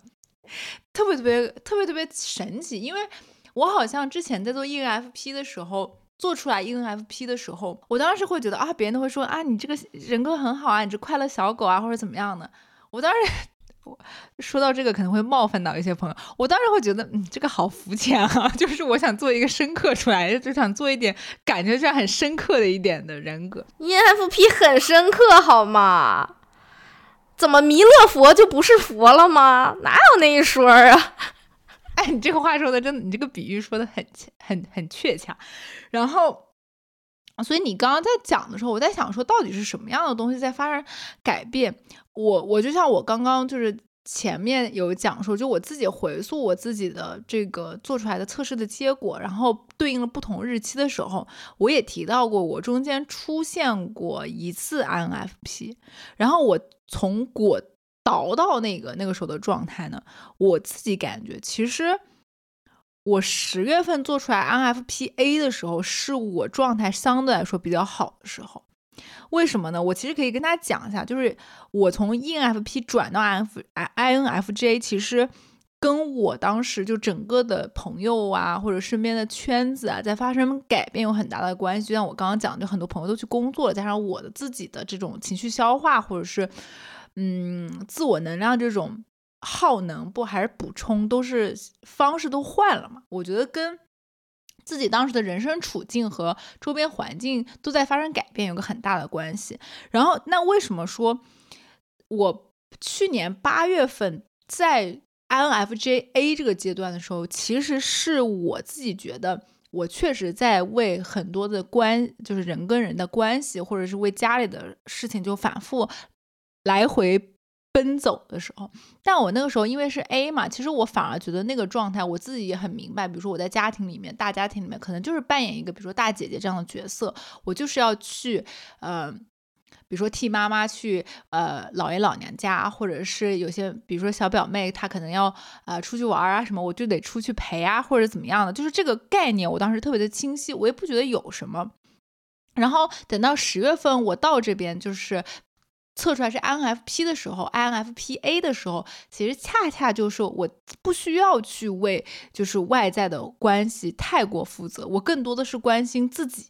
特别特别特别特别神奇，因为我好像之前在做 ENFP 的时候。做出来 ENFP 的时候，我当时会觉得啊，别人都会说啊，你这个人格很好啊，你这快乐小狗啊，或者怎么样的。我当时说到这个可能会冒犯到一些朋友，我当时会觉得，嗯，这个好肤浅啊，就是我想做一个深刻出来，就想做一点感觉上很深刻的一点的人格。ENFP 很深刻好吗？怎么弥勒佛就不是佛了吗？哪有那一说啊？哎，你这个话说的真的，你这个比喻说的很很很确切。然后，所以你刚刚在讲的时候，我在想说，到底是什么样的东西在发生改变？我我就像我刚刚就是前面有讲说，就我自己回溯我自己的这个做出来的测试的结果，然后对应了不同日期的时候，我也提到过，我中间出现过一次 INFP，然后我从果。倒到那个那个时候的状态呢？我自己感觉，其实我十月份做出来 INFPA 的时候，是我状态相对来说比较好的时候。为什么呢？我其实可以跟大家讲一下，就是我从 ENFP 转到 INF INFJ，其实跟我当时就整个的朋友啊，或者身边的圈子啊，在发生改变有很大的关系。就像我刚刚讲，就很多朋友都去工作了，加上我的自己的这种情绪消化，或者是。嗯，自我能量这种耗能不还是补充，都是方式都换了嘛？我觉得跟自己当时的人生处境和周边环境都在发生改变，有个很大的关系。然后，那为什么说我去年八月份在 INFJA 这个阶段的时候，其实是我自己觉得我确实在为很多的关，就是人跟人的关系，或者是为家里的事情就反复。来回奔走的时候，但我那个时候因为是 A 嘛，其实我反而觉得那个状态，我自己也很明白。比如说我在家庭里面，大家庭里面，可能就是扮演一个，比如说大姐姐这样的角色，我就是要去，呃，比如说替妈妈去，呃，姥爷姥娘家，或者是有些，比如说小表妹她可能要，呃，出去玩啊什么，我就得出去陪啊，或者怎么样的，就是这个概念，我当时特别的清晰，我也不觉得有什么。然后等到十月份我到这边，就是。测出来是 INFP 的时候，INFPA 的时候，其实恰恰就是我不需要去为就是外在的关系太过负责，我更多的是关心自己，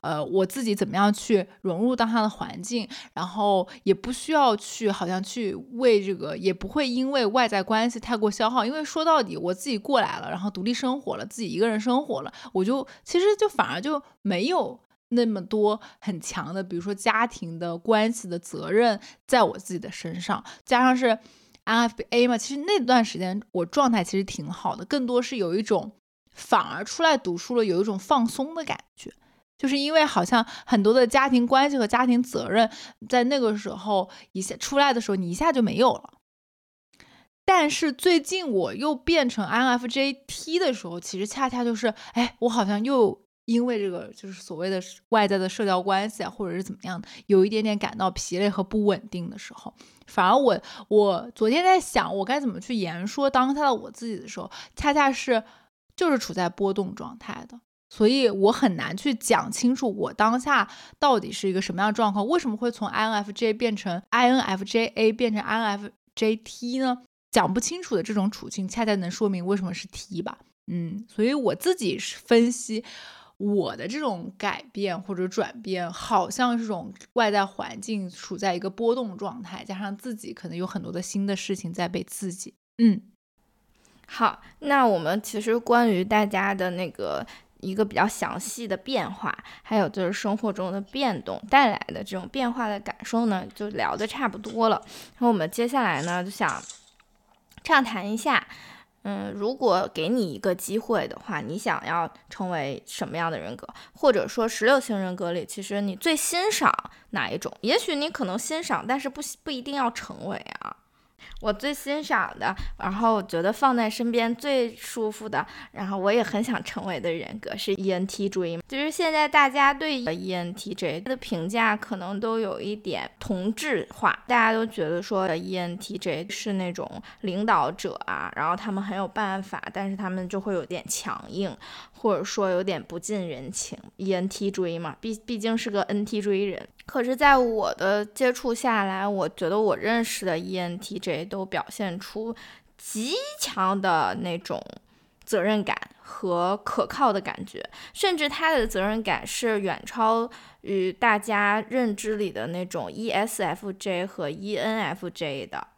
呃，我自己怎么样去融入到他的环境，然后也不需要去好像去为这个，也不会因为外在关系太过消耗，因为说到底我自己过来了，然后独立生活了，自己一个人生活了，我就其实就反而就没有。那么多很强的，比如说家庭的关系的责任，在我自己的身上，加上是 INFA 嘛，其实那段时间我状态其实挺好的，更多是有一种反而出来读书了，有一种放松的感觉，就是因为好像很多的家庭关系和家庭责任，在那个时候一下出来的时候，你一下就没有了。但是最近我又变成 INFJT 的时候，其实恰恰就是，哎，我好像又。因为这个就是所谓的外在的社交关系啊，或者是怎么样的，有一点点感到疲累和不稳定的时候，反而我我昨天在想我该怎么去言说当下的我自己的时候，恰恰是就是处在波动状态的，所以我很难去讲清楚我当下到底是一个什么样的状况，为什么会从 INFJ 变成 INFJA 变成 INFJT 呢？讲不清楚的这种处境，恰恰能说明为什么是 T 吧？嗯，所以我自己是分析。我的这种改变或者转变，好像是种外在环境处在一个波动状态，加上自己可能有很多的新的事情在被刺激。嗯，好，那我们其实关于大家的那个一个比较详细的变化，还有就是生活中的变动带来的这种变化的感受呢，就聊的差不多了。然后我们接下来呢，就想畅谈一下。嗯，如果给你一个机会的话，你想要成为什么样的人格？或者说十六型人格里，其实你最欣赏哪一种？也许你可能欣赏，但是不不一定要成为啊。我最欣赏的，然后我觉得放在身边最舒服的，然后我也很想成为的人格是 ENTJ。就是现在大家对 ENTJ 的评价可能都有一点同质化，大家都觉得说 ENTJ 是那种领导者啊，然后他们很有办法，但是他们就会有点强硬，或者说有点不近人情。ENTJ 嘛，毕毕竟是个 NTJ 人。可是，在我的接触下来，我觉得我认识的 ENTJ 都表现出极强的那种责任感和可靠的感觉，甚至他的责任感是远超于大家认知里的那种 ESFJ 和 ENFJ 的。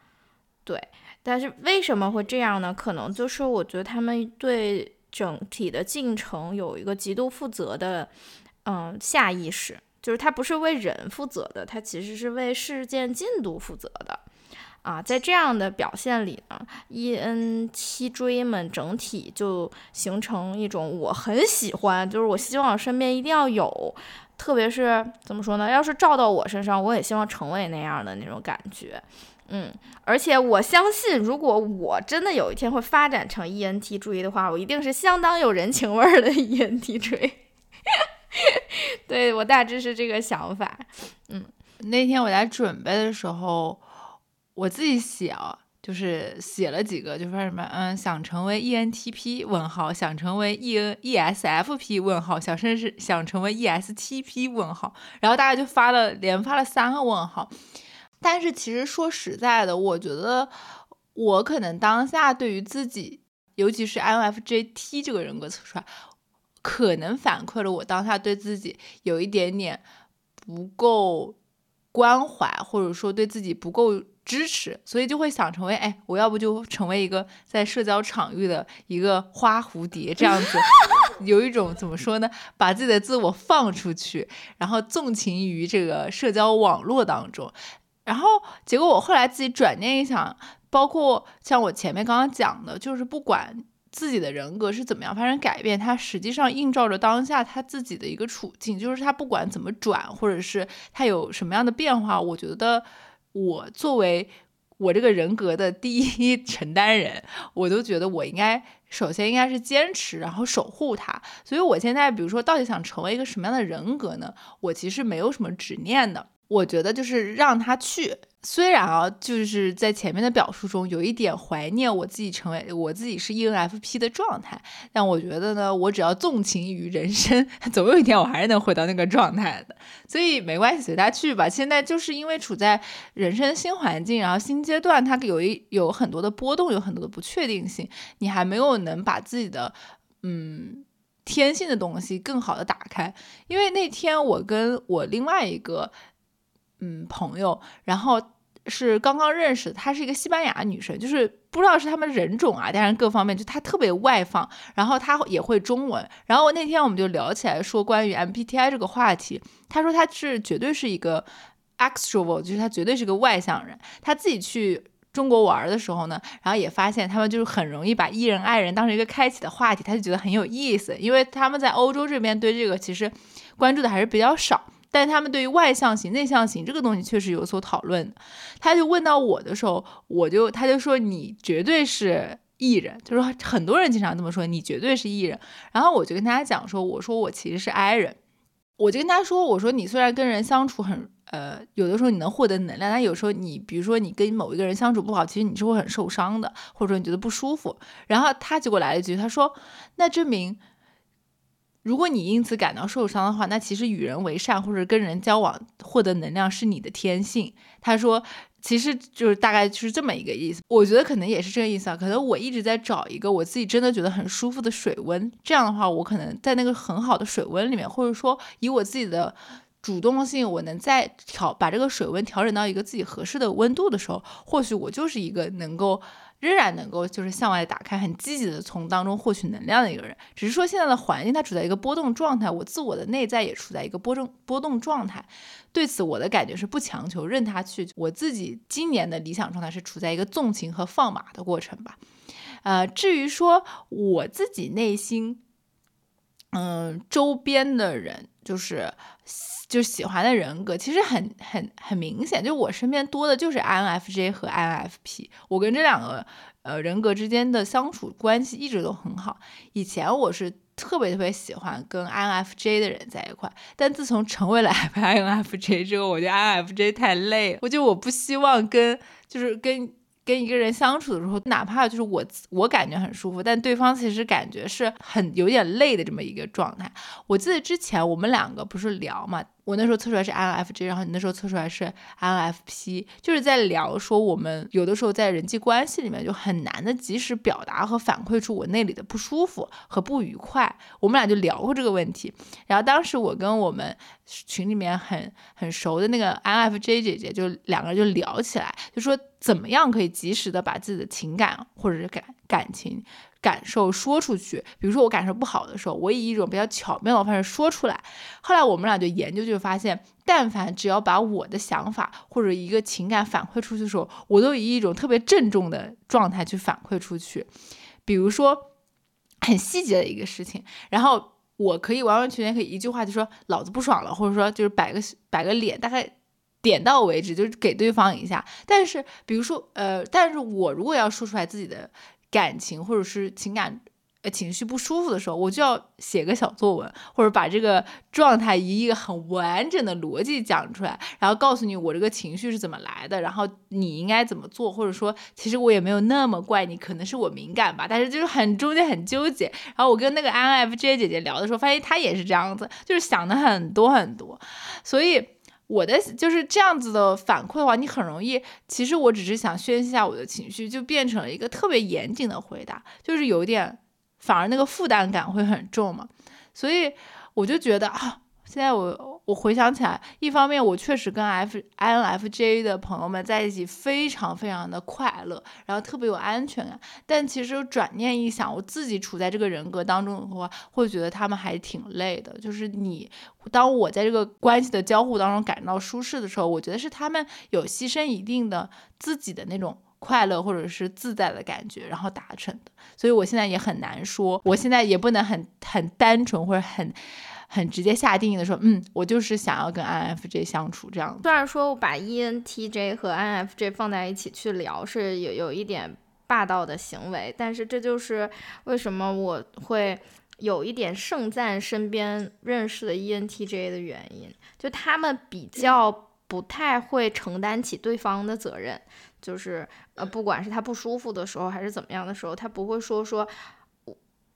对，但是为什么会这样呢？可能就是我觉得他们对整体的进程有一个极度负责的，嗯，下意识。就是他不是为人负责的，他其实是为事件进度负责的，啊，在这样的表现里呢，E N 七追们整体就形成一种我很喜欢，就是我希望身边一定要有，特别是怎么说呢？要是照到我身上，我也希望成为那样的那种感觉，嗯，而且我相信，如果我真的有一天会发展成 ENTJ 的话，我一定是相当有人情味儿的 ENTJ。对我大致是这个想法，嗯，那天我在准备的时候，我自己写啊，就是写了几个，就说什么，嗯，想成为 ENTP 问号，想成为 ENESFP 问号，想甚至想成为 ESTP 问号，然后大家就发了连发了三个问号，但是其实说实在的，我觉得我可能当下对于自己，尤其是 INFJ T 这个人格测出来。可能反馈了我当下对自己有一点点不够关怀，或者说对自己不够支持，所以就会想成为，哎，我要不就成为一个在社交场域的一个花蝴蝶这样子，有一种怎么说呢，把自己的自我放出去，然后纵情于这个社交网络当中，然后结果我后来自己转念一想，包括像我前面刚刚讲的，就是不管。自己的人格是怎么样发生改变？他实际上映照着当下他自己的一个处境，就是他不管怎么转，或者是他有什么样的变化，我觉得我作为我这个人格的第一 承担人，我都觉得我应该首先应该是坚持，然后守护他。所以我现在比如说到底想成为一个什么样的人格呢？我其实没有什么执念的，我觉得就是让他去。虽然啊，就是在前面的表述中有一点怀念我自己成为我自己是 ENFP 的状态，但我觉得呢，我只要纵情于人生，总有一天我还是能回到那个状态的。所以没关系，随他去吧。现在就是因为处在人生新环境，然后新阶段，它有一有很多的波动，有很多的不确定性，你还没有能把自己的嗯天性的东西更好的打开。因为那天我跟我另外一个。嗯，朋友，然后是刚刚认识，她是一个西班牙女生，就是不知道是他们人种啊，但是各方面就她特别外放，然后她也会中文，然后那天我们就聊起来说关于 MBTI 这个话题，她说她是绝对是一个 extrovert，就是她绝对是个外向人，她自己去中国玩的时候呢，然后也发现他们就是很容易把 E 人爱人当成一个开启的话题，她就觉得很有意思，因为他们在欧洲这边对这个其实关注的还是比较少。但他们对于外向型、内向型这个东西确实有所讨论。他就问到我的时候，我就他就说你绝对是 E 人，就说很多人经常这么说，你绝对是 E 人。然后我就跟他讲说，我说我其实是 I 人。我就跟他说，我说你虽然跟人相处很呃，有的时候你能获得能量，但有时候你比如说你跟某一个人相处不好，其实你是会很受伤的，或者说你觉得不舒服。然后他结果来了一句，他说那证明。如果你因此感到受伤的话，那其实与人为善或者跟人交往获得能量是你的天性。他说，其实就是大概就是这么一个意思。我觉得可能也是这个意思啊。可能我一直在找一个我自己真的觉得很舒服的水温，这样的话，我可能在那个很好的水温里面，或者说以我自己的主动性，我能再调把这个水温调整到一个自己合适的温度的时候，或许我就是一个能够。仍然能够就是向外打开，很积极的从当中获取能量的一个人，只是说现在的环境它处在一个波动状态，我自我的内在也处在一个波动波动状态。对此，我的感觉是不强求，任他去。我自己今年的理想状态是处在一个纵情和放马的过程吧。呃，至于说我自己内心嗯周边的人，就是就喜欢的人格，其实很很很明显。就我身边多的就是 INFJ 和 INFP，我跟这两个呃人格之间的相处关系一直都很好。以前我是。特别特别喜欢跟 INFJ 的人在一块，但自从成为了 INFJ 之后，我觉得 INFJ 太累了，我就我不希望跟就是跟。跟一个人相处的时候，哪怕就是我我感觉很舒服，但对方其实感觉是很有点累的这么一个状态。我记得之前我们两个不是聊嘛，我那时候测出来是 INFJ，然后你那时候测出来是 INFP，就是在聊说我们有的时候在人际关系里面就很难的及时表达和反馈出我那里的不舒服和不愉快。我们俩就聊过这个问题，然后当时我跟我们群里面很很熟的那个 INFJ 姐姐就两个人就聊起来，就说。怎么样可以及时的把自己的情感或者是感感情感受说出去？比如说我感受不好的时候，我以一种比较巧妙的方式说出来。后来我们俩就研究，就发现，但凡只要把我的想法或者一个情感反馈出去的时候，我都以一种特别郑重的状态去反馈出去。比如说很细节的一个事情，然后我可以完完全全可以一句话就说老子不爽了，或者说就是摆个摆个脸，大概。点到为止，就是给对方一下。但是，比如说，呃，但是我如果要说出来自己的感情或者是情感，呃，情绪不舒服的时候，我就要写个小作文，或者把这个状态以一个很完整的逻辑讲出来，然后告诉你我这个情绪是怎么来的，然后你应该怎么做，或者说，其实我也没有那么怪你，可能是我敏感吧，但是就是很中间很纠结。然后我跟那个 INFJ 姐姐聊的时候，发现她也是这样子，就是想的很多很多，所以。我的就是这样子的反馈的话，你很容易，其实我只是想宣泄下我的情绪，就变成了一个特别严谨的回答，就是有点，反而那个负担感会很重嘛，所以我就觉得啊。现在我我回想起来，一方面我确实跟 F I N F J 的朋友们在一起非常非常的快乐，然后特别有安全感。但其实转念一想，我自己处在这个人格当中的话，会觉得他们还挺累的。就是你，当我在这个关系的交互当中感到舒适的时候，我觉得是他们有牺牲一定的自己的那种快乐或者是自在的感觉，然后达成的。所以我现在也很难说，我现在也不能很很单纯或者很。很直接下定义的说，嗯，我就是想要跟 INFJ 相处这样。虽然说我把 ENTJ 和 INFJ 放在一起去聊是有有一点霸道的行为，但是这就是为什么我会有一点盛赞身边认识的 ENTJ 的原因。就他们比较不太会承担起对方的责任，就是呃，不管是他不舒服的时候还是怎么样的时候，他不会说说我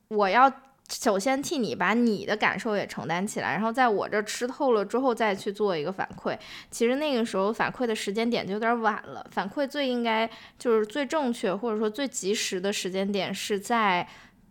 我要。首先替你把你的感受也承担起来，然后在我这吃透了之后再去做一个反馈。其实那个时候反馈的时间点就有点晚了，反馈最应该就是最正确或者说最及时的时间点是在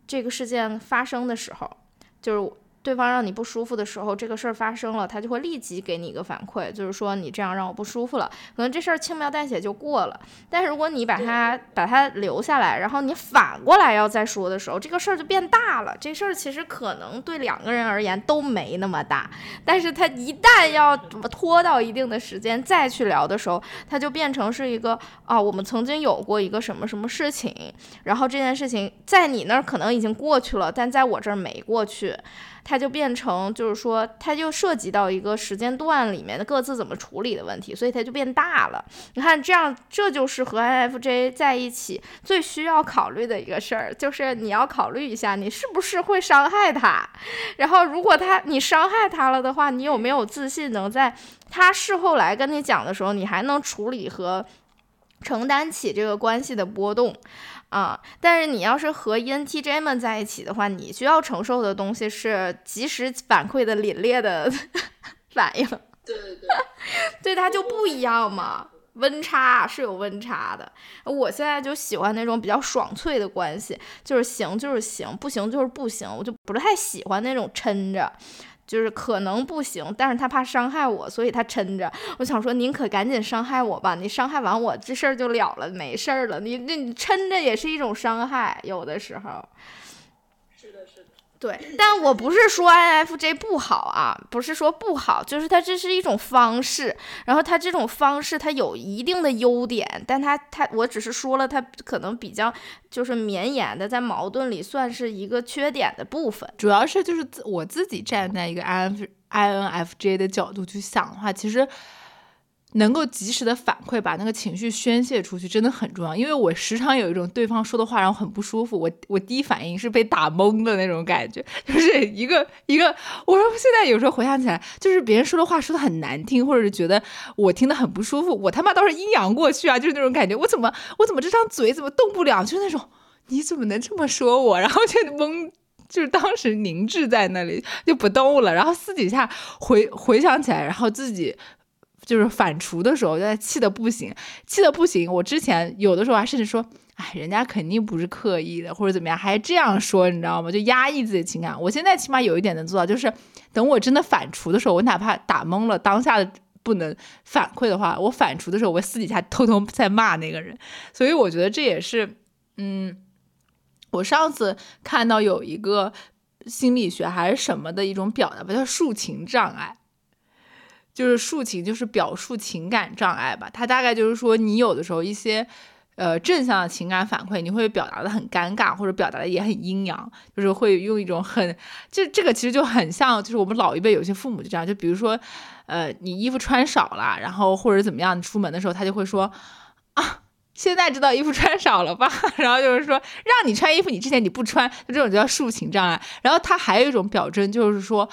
这个事件发生的时候，就是。对方让你不舒服的时候，这个事儿发生了，他就会立即给你一个反馈，就是说你这样让我不舒服了，可能这事儿轻描淡写就过了。但是如果你把它把它留下来，然后你反过来要再说的时候，这个事儿就变大了。这事儿其实可能对两个人而言都没那么大，但是他一旦要拖到一定的时间再去聊的时候，他就变成是一个啊，我们曾经有过一个什么什么事情，然后这件事情在你那儿可能已经过去了，但在我这儿没过去。它就变成，就是说，它就涉及到一个时间段里面的各自怎么处理的问题，所以它就变大了。你看，这样这就是和 INFJ 在一起最需要考虑的一个事儿，就是你要考虑一下，你是不是会伤害他。然后，如果他你伤害他了的话，你有没有自信能在他事后来跟你讲的时候，你还能处理和承担起这个关系的波动？啊，但是你要是和 ENTJ 们在一起的话，你需要承受的东西是及时反馈的凛冽的 反应。对对对，对 它就不一样嘛，温差是有温差的。我现在就喜欢那种比较爽脆的关系，就是行就是行，不行就是不行，我就不太喜欢那种抻着。就是可能不行，但是他怕伤害我，所以他撑着。我想说，宁可赶紧伤害我吧，你伤害完我，这事儿就了了，没事儿了。你那你撑着也是一种伤害，有的时候。对，但我不是说 INFJ 不好啊，不是说不好，就是它这是一种方式，然后它这种方式它有一定的优点，但它它我只是说了它可能比较就是绵延的，在矛盾里算是一个缺点的部分。主要是就是我自己站在一个 INF I N F J 的角度去想的话，其实。能够及时的反馈，把那个情绪宣泄出去，真的很重要。因为我时常有一种对方说的话让我很不舒服，我我第一反应是被打懵的那种感觉，就是一个一个。我说现在有时候回想起来，就是别人说的话说的很难听，或者是觉得我听得很不舒服，我他妈倒是阴阳过去啊，就是那种感觉。我怎么我怎么这张嘴怎么动不了？就是那种你怎么能这么说我？然后就懵，就是当时凝滞在那里就不动了。然后私底下回回想起来，然后自己。就是反刍的时候，就在气的不行，气的不行。我之前有的时候还甚至说，哎，人家肯定不是刻意的，或者怎么样，还这样说，你知道吗？就压抑自己的情感。我现在起码有一点能做到，就是等我真的反刍的时候，我哪怕打懵了，当下的不能反馈的话，我反刍的时候，我私底下偷偷在骂那个人。所以我觉得这也是，嗯，我上次看到有一个心理学还是什么的一种表达吧，叫抒情障碍。就是抒情，就是表述情感障碍吧。它大概就是说，你有的时候一些，呃，正向的情感反馈，你会表达的很尴尬，或者表达的也很阴阳，就是会用一种很，这这个其实就很像，就是我们老一辈有些父母就这样，就比如说，呃，你衣服穿少了，然后或者怎么样，你出门的时候他就会说，啊，现在知道衣服穿少了吧？然后就是说，让你穿衣服，你之前你不穿，这种叫抒情障碍。然后他还有一种表征，就是说。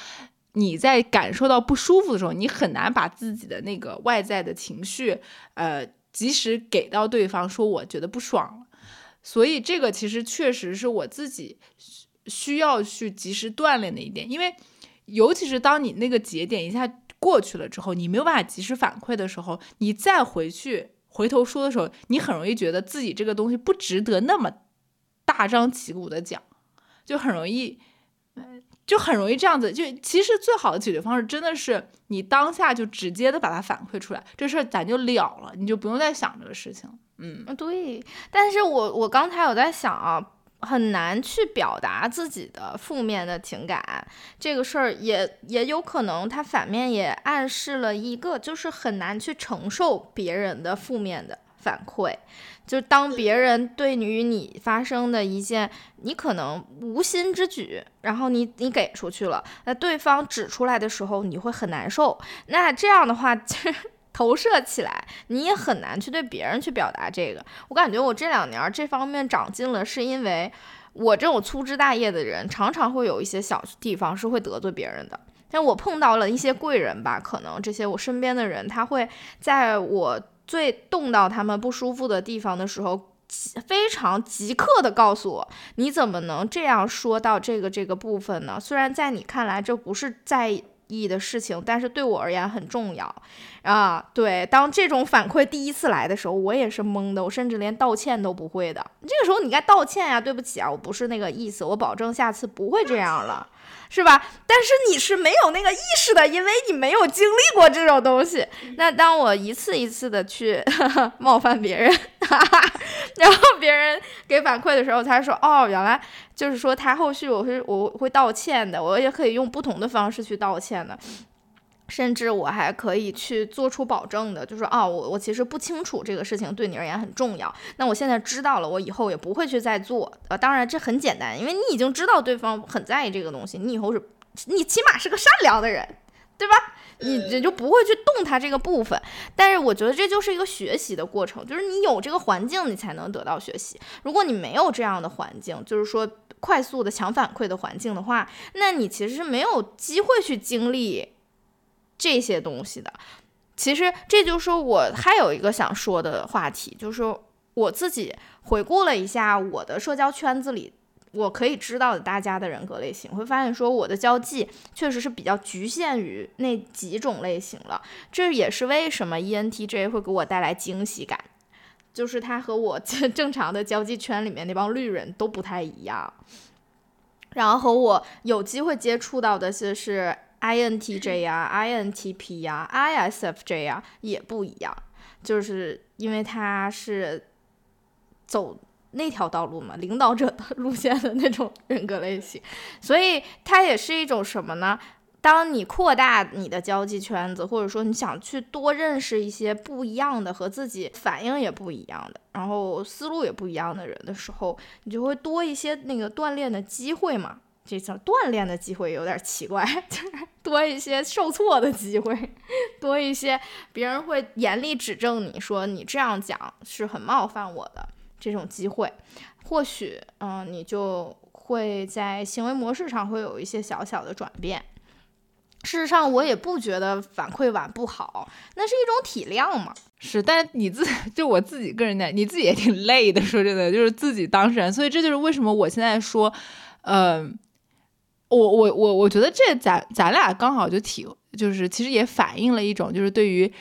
你在感受到不舒服的时候，你很难把自己的那个外在的情绪，呃，及时给到对方，说我觉得不爽。所以这个其实确实是我自己需要去及时锻炼的一点，因为尤其是当你那个节点一下过去了之后，你没有办法及时反馈的时候，你再回去回头说的时候，你很容易觉得自己这个东西不值得那么大张旗鼓的讲，就很容易。就很容易这样子，就其实最好的解决方式真的是你当下就直接的把它反馈出来，这事儿咱就了了，你就不用再想这个事情。嗯，对。但是我我刚才有在想啊，很难去表达自己的负面的情感，这个事儿也也有可能，它反面也暗示了一个，就是很难去承受别人的负面的反馈。就当别人对于你发生的一件你可能无心之举，然后你你给出去了，那对方指出来的时候，你会很难受。那这样的话，其实投射起来，你也很难去对别人去表达这个。我感觉我这两年这方面长进了，是因为我这种粗枝大叶的人，常常会有一些小地方是会得罪别人的。但我碰到了一些贵人吧，可能这些我身边的人，他会在我。最动到他们不舒服的地方的时候，非常即刻的告诉我：“你怎么能这样说到这个这个部分呢？虽然在你看来这不是在意的事情，但是对我而言很重要啊。”对，当这种反馈第一次来的时候，我也是懵的，我甚至连道歉都不会的。这个时候你该道歉呀，对不起啊，我不是那个意思，我保证下次不会这样了。是吧？但是你是没有那个意识的，因为你没有经历过这种东西。那当我一次一次的去 冒犯别人，然后别人给反馈的时候，他说：“哦，原来就是说他后续我会我会道歉的，我也可以用不同的方式去道歉的。”甚至我还可以去做出保证的，就是啊，我我其实不清楚这个事情对你而言很重要。那我现在知道了，我以后也不会去再做。呃，当然这很简单，因为你已经知道对方很在意这个东西，你以后是，你起码是个善良的人，对吧？你这就不会去动他这个部分。但是我觉得这就是一个学习的过程，就是你有这个环境，你才能得到学习。如果你没有这样的环境，就是说快速的强反馈的环境的话，那你其实是没有机会去经历。这些东西的，其实这就是我还有一个想说的话题，就是我自己回顾了一下我的社交圈子里，我可以知道的大家的人格类型，会发现说我的交际确实是比较局限于那几种类型了。这也是为什么 ENTJ 会给我带来惊喜感，就是他和我 正常的交际圈里面那帮绿人都不太一样，然后和我有机会接触到的是是。INTJ 呀，INTP 呀，ISFJ 呀，也不一样，就是因为他是走那条道路嘛，领导者的 路线的那种人格类型，所以它也是一种什么呢？当你扩大你的交际圈子，或者说你想去多认识一些不一样的、和自己反应也不一样的，然后思路也不一样的人的时候，你就会多一些那个锻炼的机会嘛。这叫锻炼的机会有点奇怪，就是多一些受挫的机会，多一些别人会严厉指正你说你这样讲是很冒犯我的这种机会，或许嗯，你就会在行为模式上会有一些小小的转变。事实上，我也不觉得反馈晚不好，那是一种体谅嘛。是，但你自 就我自己个人的，你自己也挺累的。说真的，就是自己当事人，所以这就是为什么我现在说，嗯，我我我我觉得这咱咱俩刚好就体，就是其实也反映了一种就是对于。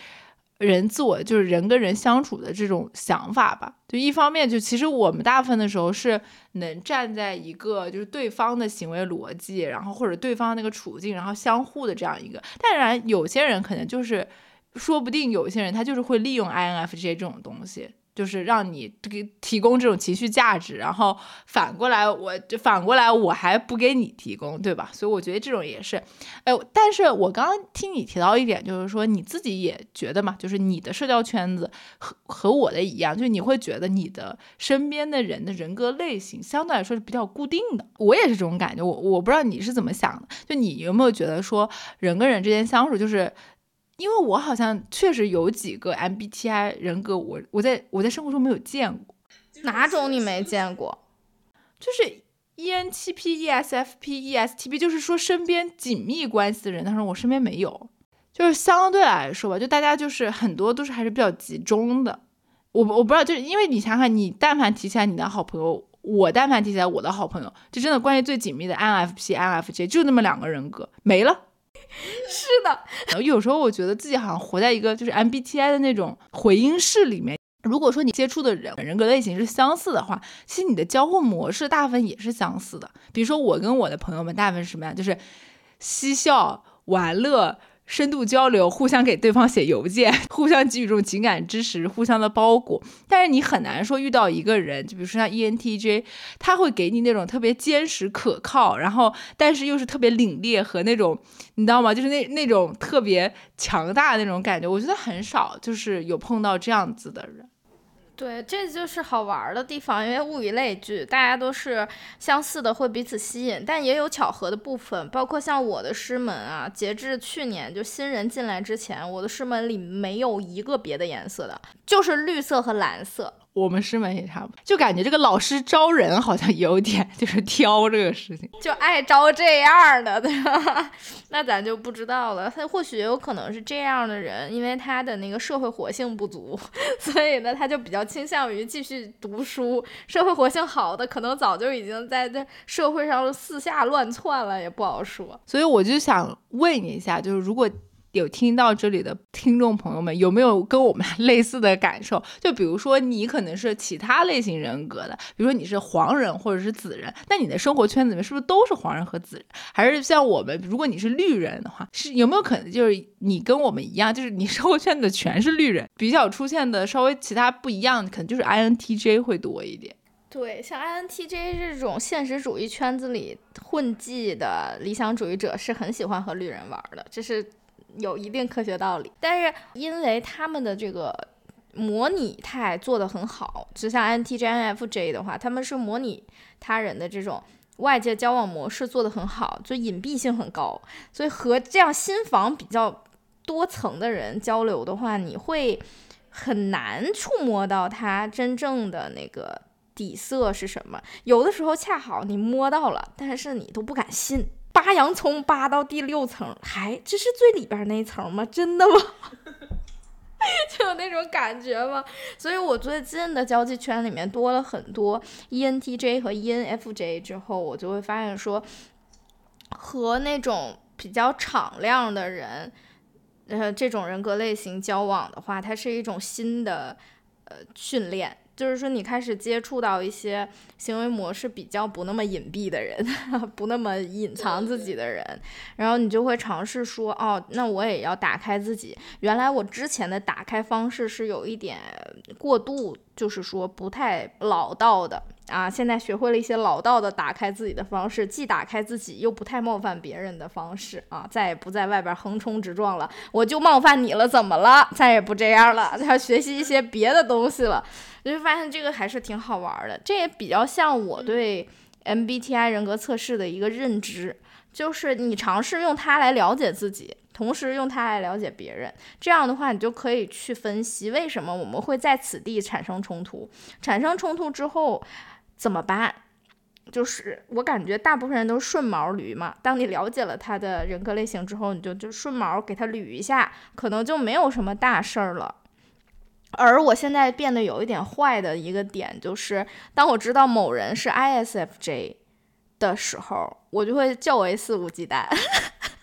人自我就是人跟人相处的这种想法吧，就一方面就其实我们大部分的时候是能站在一个就是对方的行为逻辑，然后或者对方那个处境，然后相互的这样一个。当然，有些人可能就是，说不定有些人他就是会利用 INFJ 这种东西。就是让你给提供这种情绪价值，然后反过来，我就反过来我还不给你提供，对吧？所以我觉得这种也是，哎，但是我刚刚听你提到一点，就是说你自己也觉得嘛，就是你的社交圈子和和我的一样，就你会觉得你的身边的人的人格类型相对来说是比较固定的。我也是这种感觉，我我不知道你是怎么想的，就你有没有觉得说人跟人之间相处就是。因为我好像确实有几个 MBTI 人格，我我在我在生活中没有见过，哪种你没见过？就是 ENTP、ESFP、ESTP，就是说身边紧密关系的人，他说我身边没有，就是相对来说吧，就大家就是很多都是还是比较集中的。我我不知道，就是因为你想想，你但凡提起来你的好朋友，我但凡提起来我的好朋友，就真的关系最紧密的 INFP、INFJ 就那么两个人格没了。是的，有时候我觉得自己好像活在一个就是 MBTI 的那种回音室里面。如果说你接触的人人格类型是相似的话，其实你的交互模式大部分也是相似的。比如说我跟我的朋友们大部分是什么呀？就是嬉笑玩乐。深度交流，互相给对方写邮件，互相给予这种情感支持，互相的包裹。但是你很难说遇到一个人，就比如说像 ENTJ，他会给你那种特别坚实可靠，然后但是又是特别凛冽和那种，你知道吗？就是那那种特别强大的那种感觉。我觉得很少，就是有碰到这样子的人。对，这就是好玩的地方，因为物以类聚，大家都是相似的，会彼此吸引，但也有巧合的部分，包括像我的师门啊，截至去年就新人进来之前，我的师门里没有一个别的颜色的，就是绿色和蓝色。我们师门也差不多，就感觉这个老师招人好像有点就是挑这个事情，就爱招这样的，对吧？那咱就不知道了。他或许有可能是这样的人，因为他的那个社会活性不足，所以呢，他就比较倾向于继续读书。社会活性好的，可能早就已经在在社会上四下乱窜了，也不好说。所以我就想问你一下，就是如果。有听到这里的听众朋友们，有没有跟我们 类似的感受？就比如说你可能是其他类型人格的，比如说你是黄人或者是紫人，那你的生活圈子里面是不是都是黄人和紫人？还是像我们，如果你是绿人的话，是有没有可能就是你跟我们一样，就是你 生活圈子全是绿人，比较出现的稍微其他不一样，可能就是 INTJ 会多一点。对，像 INTJ 这种现实主义圈子里混迹的理想主义者，是很喜欢和绿人玩的，这是。有一定科学道理，但是因为他们的这个模拟态做得很好，就像 NTJNFJ 的话，他们是模拟他人的这种外界交往模式做得很好，就隐蔽性很高，所以和这样心房比较多层的人交流的话，你会很难触摸到他真正的那个底色是什么。有的时候恰好你摸到了，但是你都不敢信。扒洋葱扒到第六层，还这是最里边那一层吗？真的吗？就有那种感觉吗？所以我最近的交际圈里面多了很多 ENTJ 和 ENFJ 之后，我就会发现说，和那种比较敞亮的人，呃，这种人格类型交往的话，它是一种新的呃训练。就是说你开始接触到一些行为模式比较不那么隐蔽的人，不那么隐藏自己的人，然后你就会尝试说，哦，那我也要打开自己。原来我之前的打开方式是有一点过度，就是说不太老道的。啊，现在学会了一些老道的打开自己的方式，既打开自己又不太冒犯别人的方式啊，再也不在外边横冲直撞了。我就冒犯你了，怎么了？再也不这样了，要学习一些别的东西了。就发现这个还是挺好玩的，这也比较像我对 MBTI 人格测试的一个认知，就是你尝试用它来了解自己。同时用它来了解别人，这样的话，你就可以去分析为什么我们会在此地产生冲突。产生冲突之后怎么办？就是我感觉大部分人都是顺毛驴嘛。当你了解了他的人格类型之后，你就就顺毛给他捋一下，可能就没有什么大事儿了。而我现在变得有一点坏的一个点，就是当我知道某人是 ISFJ 的时候，我就会较为肆无忌惮。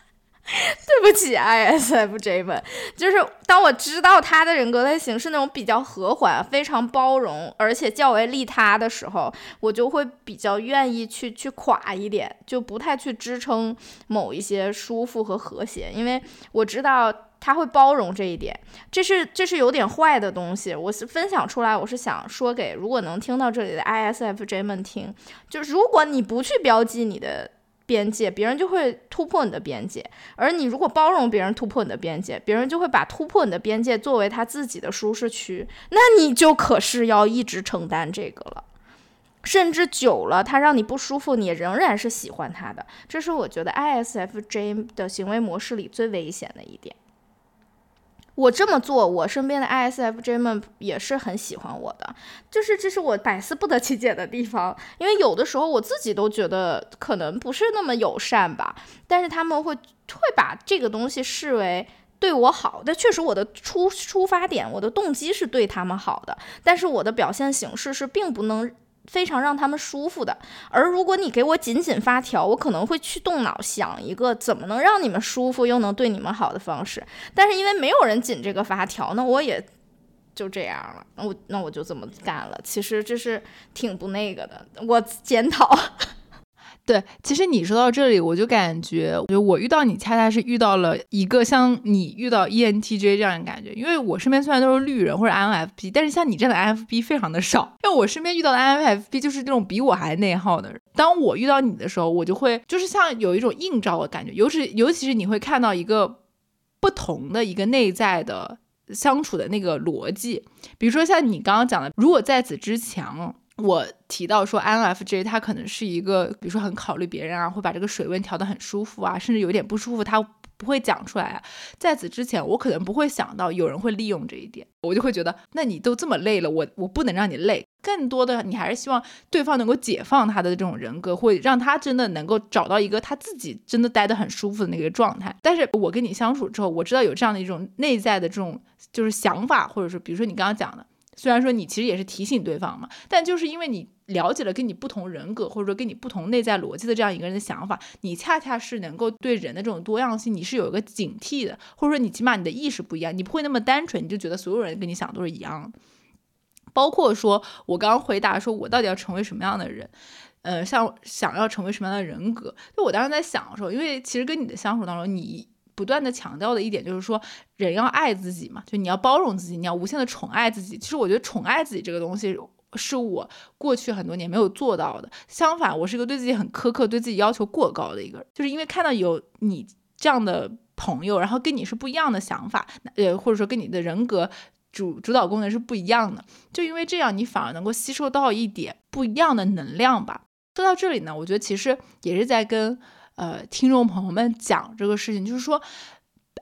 对不起，ISFJ 们，就是当我知道他的人格类型是那种比较和缓、非常包容，而且较为利他的时候，我就会比较愿意去去垮一点，就不太去支撑某一些舒服和和谐，因为我知道他会包容这一点，这是这是有点坏的东西。我是分享出来，我是想说给如果能听到这里的 ISFJ 们听，就如果你不去标记你的。边界，别人就会突破你的边界；而你如果包容别人突破你的边界，别人就会把突破你的边界作为他自己的舒适区，那你就可是要一直承担这个了。甚至久了，他让你不舒服，你仍然是喜欢他的。这是我觉得 ISFJ 的行为模式里最危险的一点。我这么做，我身边的 ISFJ 们也是很喜欢我的，就是这是我百思不得其解的地方。因为有的时候我自己都觉得可能不是那么友善吧，但是他们会会把这个东西视为对我好。但确实我的出出发点，我的动机是对他们好的，但是我的表现形式是并不能。非常让他们舒服的，而如果你给我紧紧发条，我可能会去动脑想一个怎么能让你们舒服又能对你们好的方式。但是因为没有人紧这个发条，那我也就这样了。那我那我就这么干了。其实这是挺不那个的，我检讨。对，其实你说到这里，我就感觉，我觉得我遇到你，恰恰是遇到了一个像你遇到 ENTJ 这样的感觉。因为我身边虽然都是绿人或者 INFP，但是像你这样的 INFP 非常的少。因为我身边遇到的 INFP 就是那种比我还内耗的人。当我遇到你的时候，我就会就是像有一种映照的感觉，尤其尤其是你会看到一个不同的一个内在的相处的那个逻辑。比如说像你刚刚讲的，如果在此之前。我提到说，INFJ 他可能是一个，比如说很考虑别人啊，会把这个水温调得很舒服啊，甚至有点不舒服，他不会讲出来啊。在此之前，我可能不会想到有人会利用这一点，我就会觉得，那你都这么累了，我我不能让你累。更多的，你还是希望对方能够解放他的这种人格，会让他真的能够找到一个他自己真的待得很舒服的那个状态。但是我跟你相处之后，我知道有这样的一种内在的这种就是想法，或者说，比如说你刚刚讲的。虽然说你其实也是提醒对方嘛，但就是因为你了解了跟你不同人格或者说跟你不同内在逻辑的这样一个人的想法，你恰恰是能够对人的这种多样性，你是有一个警惕的，或者说你起码你的意识不一样，你不会那么单纯，你就觉得所有人跟你想都是一样的。包括说我刚刚回答说我到底要成为什么样的人，呃，像想要成为什么样的人格，就我当时在想的时候，因为其实跟你的相处当中，你。不断的强调的一点就是说，人要爱自己嘛，就你要包容自己，你要无限的宠爱自己。其实我觉得宠爱自己这个东西是我过去很多年没有做到的。相反，我是一个对自己很苛刻、对自己要求过高的一个人。就是因为看到有你这样的朋友，然后跟你是不一样的想法，呃，或者说跟你的人格主主导功能是不一样的，就因为这样，你反而能够吸收到一点不一样的能量吧。说到这里呢，我觉得其实也是在跟。呃，听众朋友们讲这个事情，就是说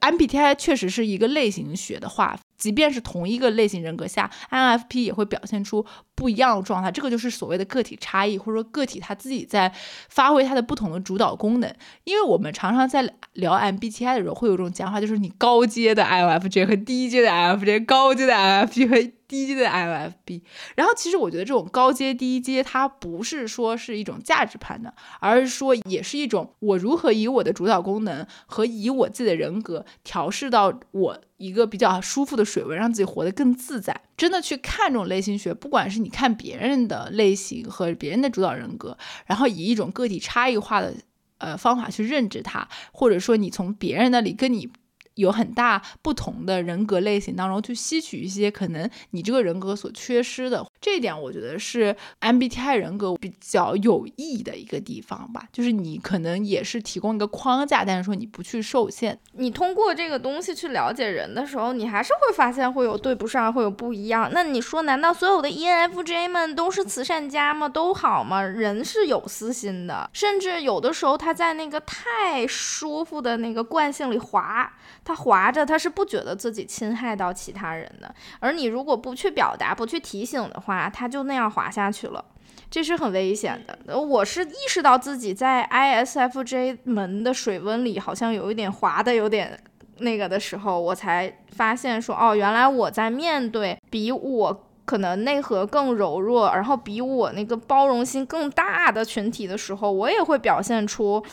，MBTI 确实是一个类型学的划分，即便是同一个类型人格下，INFP 也会表现出不一样的状态，这个就是所谓的个体差异，或者说个体他自己在发挥他的不同的主导功能。因为我们常常在聊 MBTI 的时候，会有一种讲法，就是你高阶的 INFJ 和低阶的 INFJ，高阶的 INFP 和低阶的 INFP。然后其实我觉得这种高阶低阶，它不是说是一种价值判断，而是说也是一种我如何以我的主导功能和以我自己的人格调试到我一个比较舒服的水温，让自己活得更自在。真的去看这种类型学，不管是你看别人的类型和别人的主导人格，然后以一种个体差异化的呃方法去认知它，或者说你从别人那里跟你。有很大不同的人格类型当中去吸取一些可能你这个人格所缺失的，这一点我觉得是 MBTI 人格比较有意义的一个地方吧。就是你可能也是提供一个框架，但是说你不去受限。你通过这个东西去了解人的时候，你还是会发现会有对不上，会有不一样。那你说，难道所有的 ENFJ 们都是慈善家吗？都好吗？人是有私心的，甚至有的时候他在那个太舒服的那个惯性里滑。他滑着，他是不觉得自己侵害到其他人的。而你如果不去表达、不去提醒的话，他就那样滑下去了，这是很危险的。我是意识到自己在 ISFJ 门的水温里好像有一点滑的，有点那个的时候，我才发现说，哦，原来我在面对比我可能内核更柔弱，然后比我那个包容心更大的群体的时候，我也会表现出。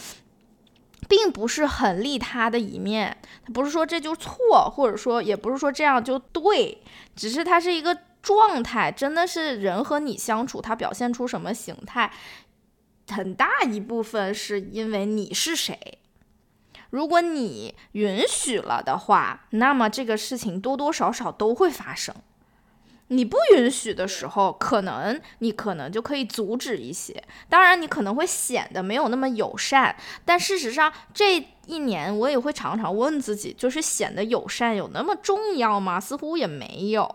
并不是很利他的一面，他不是说这就错，或者说也不是说这样就对，只是它是一个状态，真的是人和你相处，他表现出什么形态，很大一部分是因为你是谁。如果你允许了的话，那么这个事情多多少少都会发生。你不允许的时候，可能你可能就可以阻止一些。当然，你可能会显得没有那么友善。但事实上，这一年我也会常常问自己，就是显得友善有那么重要吗？似乎也没有。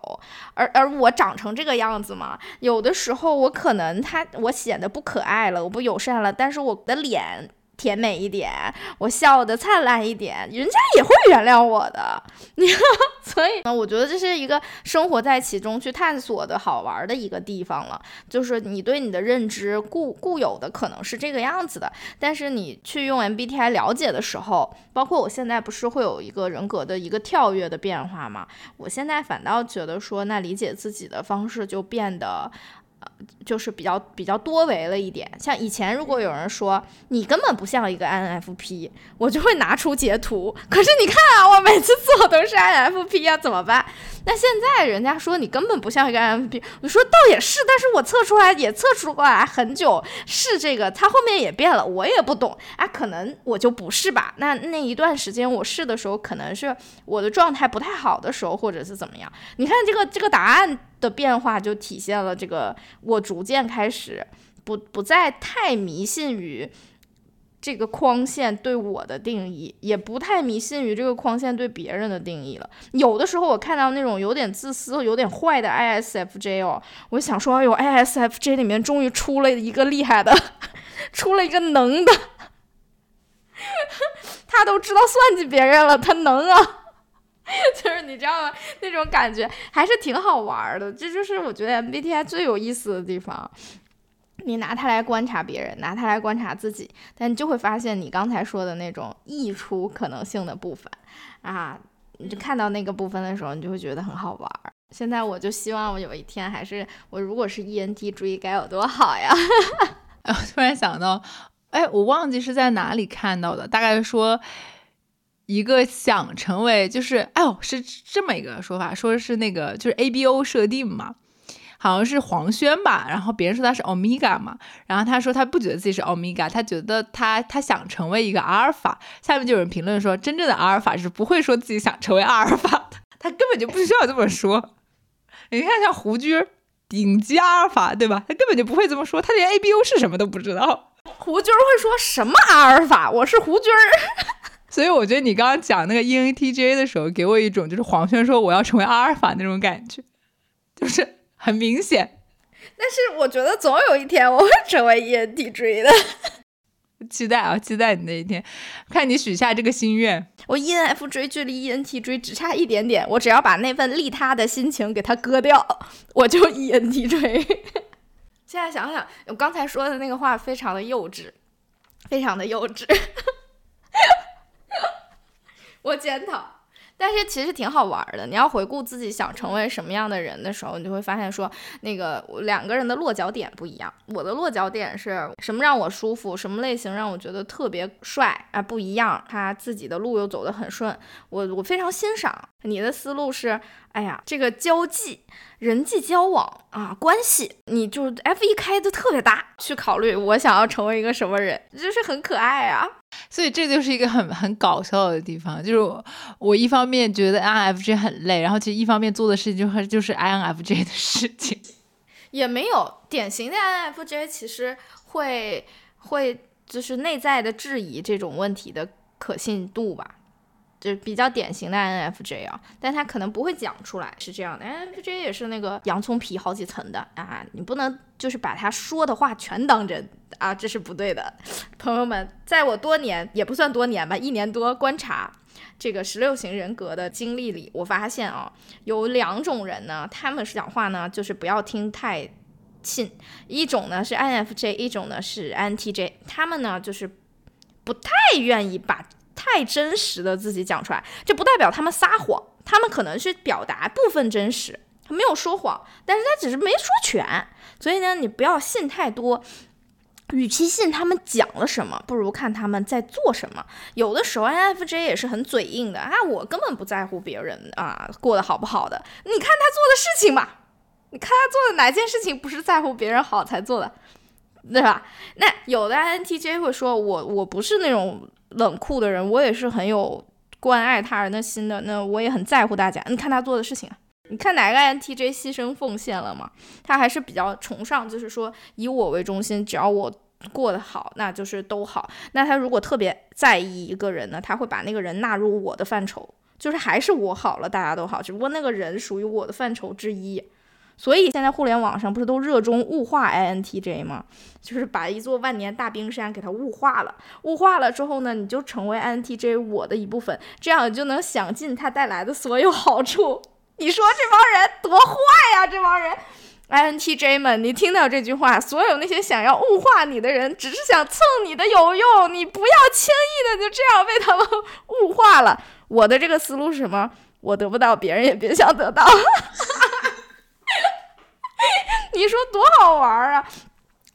而而我长成这个样子嘛，有的时候我可能他我显得不可爱了，我不友善了，但是我的脸。甜美一点，我笑的灿烂一点，人家也会原谅我的。你 所以呢，我觉得这是一个生活在其中去探索的好玩的一个地方了。就是你对你的认知固固有的可能是这个样子的，但是你去用 MBTI 了解的时候，包括我现在不是会有一个人格的一个跳跃的变化吗？我现在反倒觉得说，那理解自己的方式就变得。就是比较比较多维了一点，像以前如果有人说你根本不像一个 INFP，我就会拿出截图。可是你看啊，我每次做都是 INFP 啊，怎么办？那现在人家说你根本不像一个 INFP，我说倒也是，但是我测出来也测出过来很久是这个，它后面也变了，我也不懂啊，可能我就不是吧？那那一段时间我试的时候，可能是我的状态不太好的时候，或者是怎么样？你看这个这个答案。的变化就体现了这个，我逐逐渐开始不不再太迷信于这个框线对我的定义，也不太迷信于这个框线对别人的定义了。有的时候我看到那种有点自私、有点坏的 ISFJ 哦，我想说，哎呦，ISFJ 里面终于出了一个厉害的，出了一个能的，他都知道算计别人了，他能啊。就是你知道吗？那种感觉还是挺好玩的。这就是我觉得 MBTI 最有意思的地方。你拿它来观察别人，拿它来观察自己，但你就会发现你刚才说的那种溢出可能性的部分啊，你就看到那个部分的时候，你就会觉得很好玩儿。现在我就希望我有一天还是我如果是 ENTJ 该有多好呀！我突然想到，哎，我忘记是在哪里看到的，大概说。一个想成为就是，哎呦，是这么一个说法，说是那个就是 A B O 设定嘛，好像是黄轩吧，然后别人说他是 Omega 嘛，然后他说他不觉得自己是 Omega，他觉得他他想成为一个阿尔法，下面就有人评论说，真正的阿尔法是不会说自己想成为阿尔法的，他根本就不需要这么说。你看像胡军，顶级阿尔法，对吧？他根本就不会这么说，他连 A B O 是什么都不知道。胡军会说什么阿尔法？我是胡军。所以我觉得你刚刚讲那个 ENTJ 的时候，给我一种就是黄轩说我要成为阿尔法那种感觉，就是很明显。但是我觉得总有一天我会成为 ENTJ 的。期待啊，期待你那一天，看你许下这个心愿。我 ENFJ 距离 ENTJ 只差一点点，我只要把那份利他的心情给它割掉，我就 ENTJ。现在想想，我刚才说的那个话非常的幼稚，非常的幼稚。我检讨。但是其实挺好玩的。你要回顾自己想成为什么样的人的时候，你就会发现说，那个两个人的落脚点不一样。我的落脚点是什么让我舒服，什么类型让我觉得特别帅啊，不一样。他自己的路又走得很顺，我我非常欣赏。你的思路是，哎呀，这个交际、人际交往啊，关系，你就 F 一开的特别大，去考虑我想要成为一个什么人，就是很可爱啊。所以这就是一个很很搞笑的地方，就是我我一方面觉得 INFJ 很累，然后其实一方面做的事情就是就是 INFJ 的事情，也没有典型的 INFJ 其实会会就是内在的质疑这种问题的可信度吧。就是比较典型的 INFJ 啊，但他可能不会讲出来是这样的。INFJ 也是那个洋葱皮好几层的啊，你不能就是把他说的话全当真啊，这是不对的。朋友们，在我多年也不算多年吧，一年多观察这个十六型人格的经历里，我发现啊，有两种人呢，他们是讲话呢就是不要听太信，一种呢是 INFJ，一种呢是 INTJ，他们呢就是不太愿意把。太真实的自己讲出来，这不代表他们撒谎，他们可能去表达部分真实，他没有说谎，但是他只是没说全。所以呢，你不要信太多，与其信他们讲了什么，不如看他们在做什么。有的时候 INFJ 也是很嘴硬的啊，我根本不在乎别人啊过得好不好的，你看他做的事情吧，你看他做的哪件事情不是在乎别人好才做的，对吧？那有的 INTJ 会说，我我不是那种。冷酷的人，我也是很有关爱他人的心的。那我也很在乎大家。你看他做的事情，你看哪个 INTJ 牺牲奉献了吗？他还是比较崇尚，就是说以我为中心，只要我过得好，那就是都好。那他如果特别在意一个人呢，他会把那个人纳入我的范畴，就是还是我好了，大家都好，只不过那个人属于我的范畴之一。所以现在互联网上不是都热衷物化 INTJ 吗？就是把一座万年大冰山给它物化了，物化了之后呢，你就成为 INTJ 我的一部分，这样就能享尽它带来的所有好处。你说这帮人多坏呀！这帮人 INTJ 们，你听到这句话，所有那些想要物化你的人，只是想蹭你的有用，你不要轻易的就这样被他们物化了。我的这个思路是什么？我得不到，别人也别想得到。你说多好玩啊！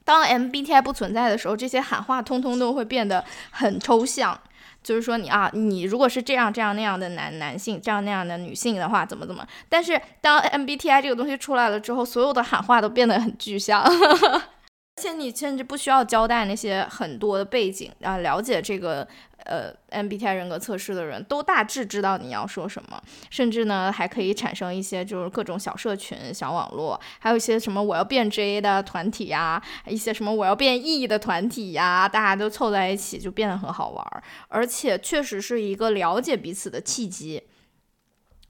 当 MBTI 不存在的时候，这些喊话通通都会变得很抽象。就是说，你啊，你如果是这样这样那样的男男性，这样那样的女性的话，怎么怎么？但是当 MBTI 这个东西出来了之后，所有的喊话都变得很具象。而且你甚至不需要交代那些很多的背景啊，了解这个呃 MBTI 人格测试的人都大致知道你要说什么，甚至呢还可以产生一些就是各种小社群、小网络，还有一些什么我要变 J 的团体呀，一些什么我要变 E 的团体呀，大家都凑在一起就变得很好玩，而且确实是一个了解彼此的契机。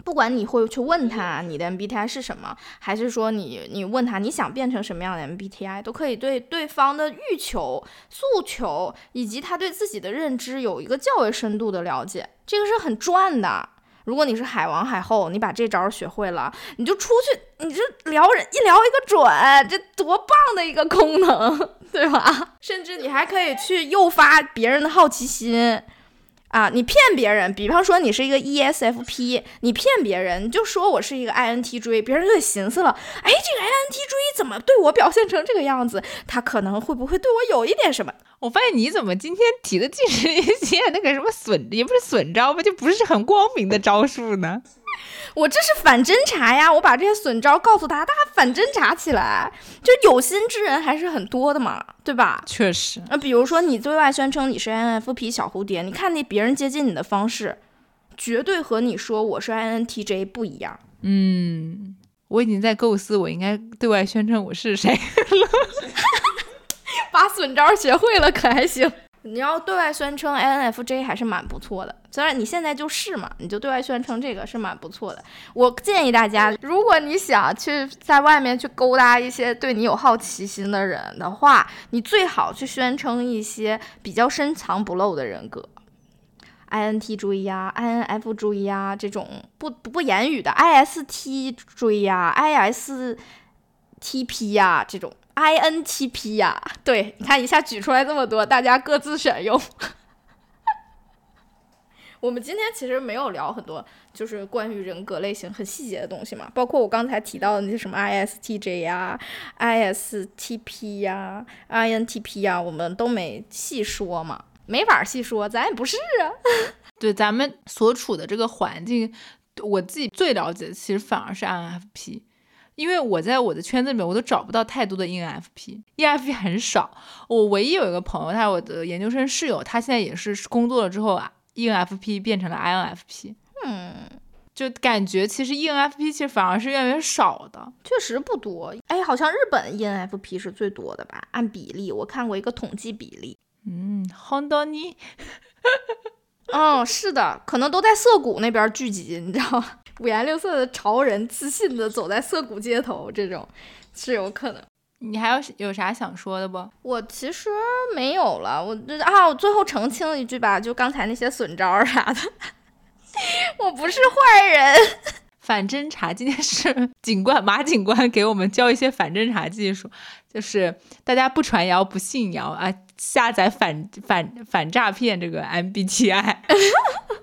不管你会去问他你的 MBTI 是什么，还是说你你问他你想变成什么样的 MBTI，都可以对对方的欲求、诉求以及他对自己的认知有一个较为深度的了解，这个是很赚的。如果你是海王海后，你把这招学会了，你就出去，你就聊人一聊一个准，这多棒的一个功能，对吧？甚至你还可以去诱发别人的好奇心。啊，你骗别人，比方说你是一个 ESFP，你骗别人，你就说我是一个 INTJ，别人就寻思了，哎，这个 INTJ 怎么对我表现成这个样子？他可能会不会对我有一点什么？我发现你怎么今天提的尽是一些那个什么损，也不是损招吧，就不是很光明的招数呢？我这是反侦查呀！我把这些损招告诉他，大家反侦查起来，就有心之人还是很多的嘛，对吧？确实。那比如说你对外宣称你是 INFP 小蝴蝶，你看那别人接近你的方式，绝对和你说我是 INTJ 不一样。嗯，我已经在构思我应该对外宣称我是谁了。把损招学会了可还行？你要对外宣称 INFJ 还是蛮不错的，虽然你现在就是嘛，你就对外宣称这个是蛮不错的。我建议大家，如果你想去在外面去勾搭一些对你有好奇心的人的话，你最好去宣称一些比较深藏不露的人格。INT 注意呀，INF 注意呀，这种不不不言语的 IST 注意呀，ISTP 呀，这种 INTP 呀，对，你看一下举出来这么多，大家各自选用。我们今天其实没有聊很多，就是关于人格类型很细节的东西嘛，包括我刚才提到的那些什么 ISTJ 呀、ISTP 呀、INTP 呀，我们都没细说嘛。没法细说，咱也不是啊。对，咱们所处的这个环境，我自己最了解的其实反而是 INFP，因为我在我的圈子里面，我都找不到太多的 ENFP，ENFP 很少。我唯一有一个朋友，他是我的研究生室友，他现在也是工作了之后啊，ENFP 变成了 INFP。嗯，就感觉其实 ENFP 其实反而是越来越少的，确实不多。哎，好像日本 ENFP 是最多的吧？按比例，我看过一个统计比例。嗯，好多你，嗯，是的，可能都在涩谷那边聚集，你知道吗？五颜六色的潮人自信的走在涩谷街头，这种是有可能。你还有有啥想说的不？我其实没有了，我这啊，我最后澄清一句吧，就刚才那些损招啥的，我不是坏人。反侦查今天是警官马警官给我们教一些反侦查技术，就是大家不传谣不信谣啊，下载反反反诈骗这个 MBTI。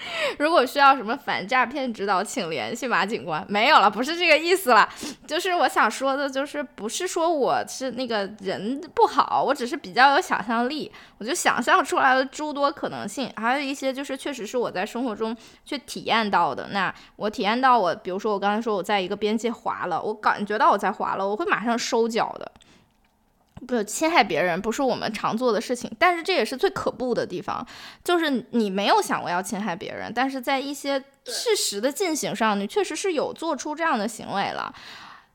如果需要什么反诈骗指导，请联系马警官。没有了，不是这个意思了。就是我想说的，就是不是说我是那个人不好，我只是比较有想象力，我就想象出来了诸多可能性。还有一些就是确实是我在生活中去体验到的。那我体验到我，比如说我刚才说我在一个边界滑了，我感觉到我在滑了，我会马上收脚的。不侵害别人不是我们常做的事情，但是这也是最可怖的地方，就是你没有想过要侵害别人，但是在一些事实的进行上，你确实是有做出这样的行为了。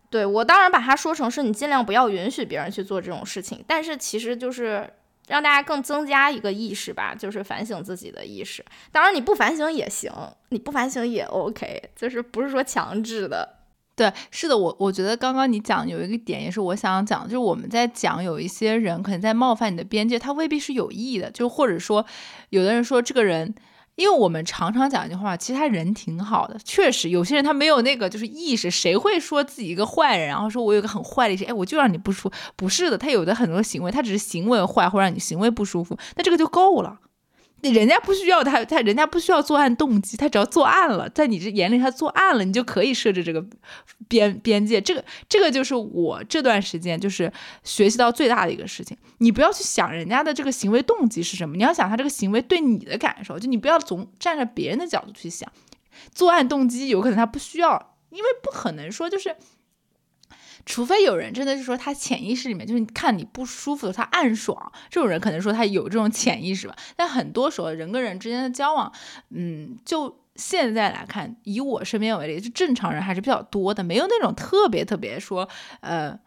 对我当然把它说成是你尽量不要允许别人去做这种事情，但是其实就是让大家更增加一个意识吧，就是反省自己的意识。当然你不反省也行，你不反省也 OK，就是不是说强制的。对，是的，我我觉得刚刚你讲有一个点，也是我想讲，就是我们在讲有一些人可能在冒犯你的边界，他未必是有意的，就或者说，有的人说这个人，因为我们常常讲一句话，其实他人挺好的，确实有些人他没有那个就是意识，谁会说自己一个坏人，然后说我有个很坏的一些，哎，我就让你不舒服，不是的，他有的很多行为，他只是行为坏，或让你行为不舒服，那这个就够了。人家不需要他，他人家不需要作案动机，他只要作案了，在你这眼里他作案了，你就可以设置这个边边界。这个这个就是我这段时间就是学习到最大的一个事情。你不要去想人家的这个行为动机是什么，你要想他这个行为对你的感受。就你不要总站在别人的角度去想，作案动机有可能他不需要，因为不可能说就是。除非有人真的是说他潜意识里面就是看你不舒服，他暗爽，这种人可能说他有这种潜意识吧。但很多时候人跟人之间的交往，嗯，就现在来看，以我身边为例，就正常人还是比较多的，没有那种特别特别说，呃，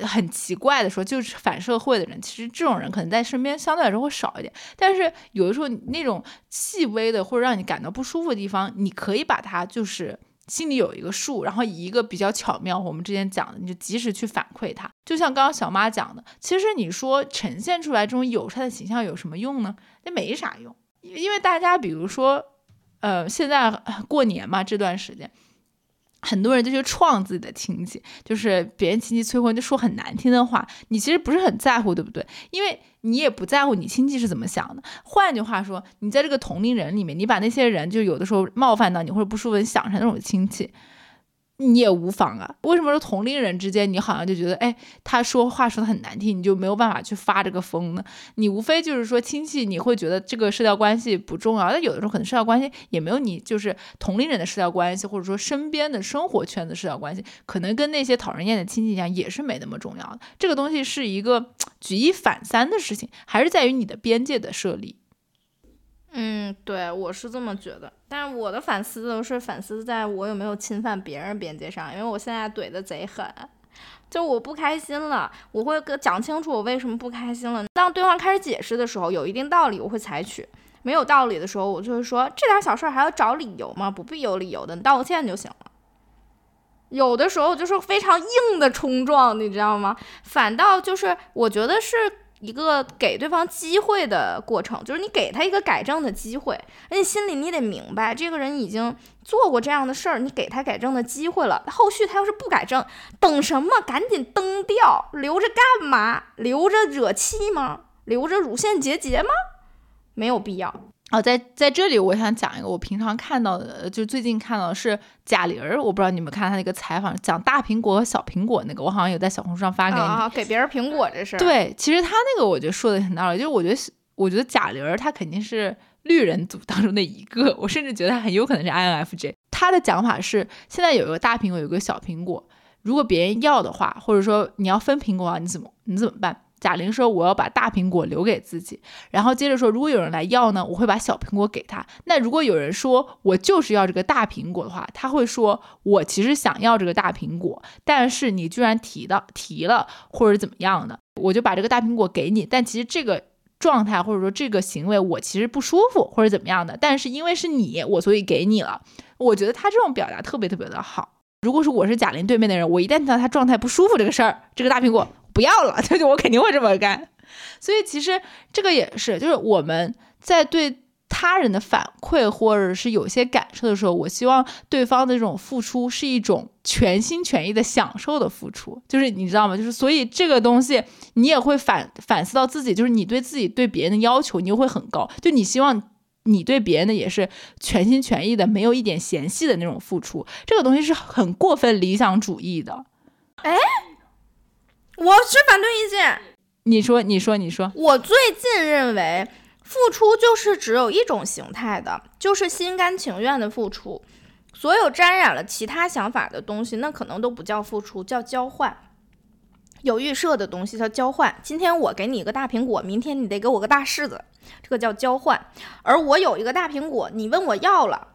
很奇怪的说就是反社会的人。其实这种人可能在身边相对来说会少一点。但是有的时候那种细微的或者让你感到不舒服的地方，你可以把它就是。心里有一个数，然后以一个比较巧妙，我们之前讲的，你就及时去反馈他。就像刚刚小妈讲的，其实你说呈现出来这种友善的形象有什么用呢？那没啥用，因为大家比如说，呃，现在过年嘛，这段时间。很多人就去创自己的亲戚，就是别人亲戚催婚就说很难听的话，你其实不是很在乎，对不对？因为你也不在乎你亲戚是怎么想的。换句话说，你在这个同龄人里面，你把那些人就有的时候冒犯到你或者不舒服，你想成那种亲戚。你也无妨啊？为什么说同龄人之间，你好像就觉得，哎，他说话说的很难听，你就没有办法去发这个疯呢？你无非就是说亲戚，你会觉得这个社交关系不重要，但有的时候可能社交关系也没有你就是同龄人的社交关系，或者说身边的生活圈子社交关系，可能跟那些讨人厌的亲戚一样，也是没那么重要的。这个东西是一个 举一反三的事情，还是在于你的边界的设立。嗯，对，我是这么觉得，但是我的反思都是反思在我有没有侵犯别人边界上，因为我现在怼的贼狠，就我不开心了，我会跟讲清楚我为什么不开心了。当对方开始解释的时候，有一定道理，我会采取；没有道理的时候，我就会说这点小事还要找理由吗？不必有理由的，你道个歉就行了。有的时候就是非常硬的冲撞，你知道吗？反倒就是我觉得是一个给对方机会的过程，就是你给他一个改正的机会，而且心里你得明白，这个人已经做过这样的事儿，你给他改正的机会了。后续他要是不改正，等什么？赶紧蹬掉，留着干嘛？留着惹气吗？留着乳腺结节吗？没有必要。哦，在在这里，我想讲一个我平常看到的，就最近看到的是贾玲儿，我不知道你们看她那个采访，讲大苹果和小苹果那个，我好像有在小红书上发给你。啊，给别人苹果这事。对，其实他那个我觉得说的很道理，就是我觉得我觉得贾玲儿她肯定是绿人组当中的一个，我甚至觉得她很有可能是 INFJ。她的讲法是，现在有一个大苹果，有一个小苹果，如果别人要的话，或者说你要分苹果啊，你怎么你怎么办？贾玲说：“我要把大苹果留给自己。”然后接着说：“如果有人来要呢，我会把小苹果给他。那如果有人说我就是要这个大苹果的话，他会说：我其实想要这个大苹果，但是你居然提到提了或者怎么样的，我就把这个大苹果给你。但其实这个状态或者说这个行为我其实不舒服或者怎么样的，但是因为是你，我所以给你了。我觉得他这种表达特别特别的好。如果是我是贾玲对面的人，我一旦听到他状态不舒服这个事儿，这个大苹果。”不要了，就 就我肯定会这么干。所以其实这个也是，就是我们在对他人的反馈或者是有些感受的时候，我希望对方的这种付出是一种全心全意的享受的付出，就是你知道吗？就是所以这个东西你也会反反思到自己，就是你对自己对别人的要求，你又会很高，就你希望你对别人的也是全心全意的，没有一点嫌隙的那种付出，这个东西是很过分理想主义的。哎。我持反对意见。你说，你说，你说。我最近认为，付出就是只有一种形态的，就是心甘情愿的付出。所有沾染了其他想法的东西，那可能都不叫付出，叫交换。有预设的东西叫交换。今天我给你一个大苹果，明天你得给我个大柿子，这个叫交换。而我有一个大苹果，你问我要了，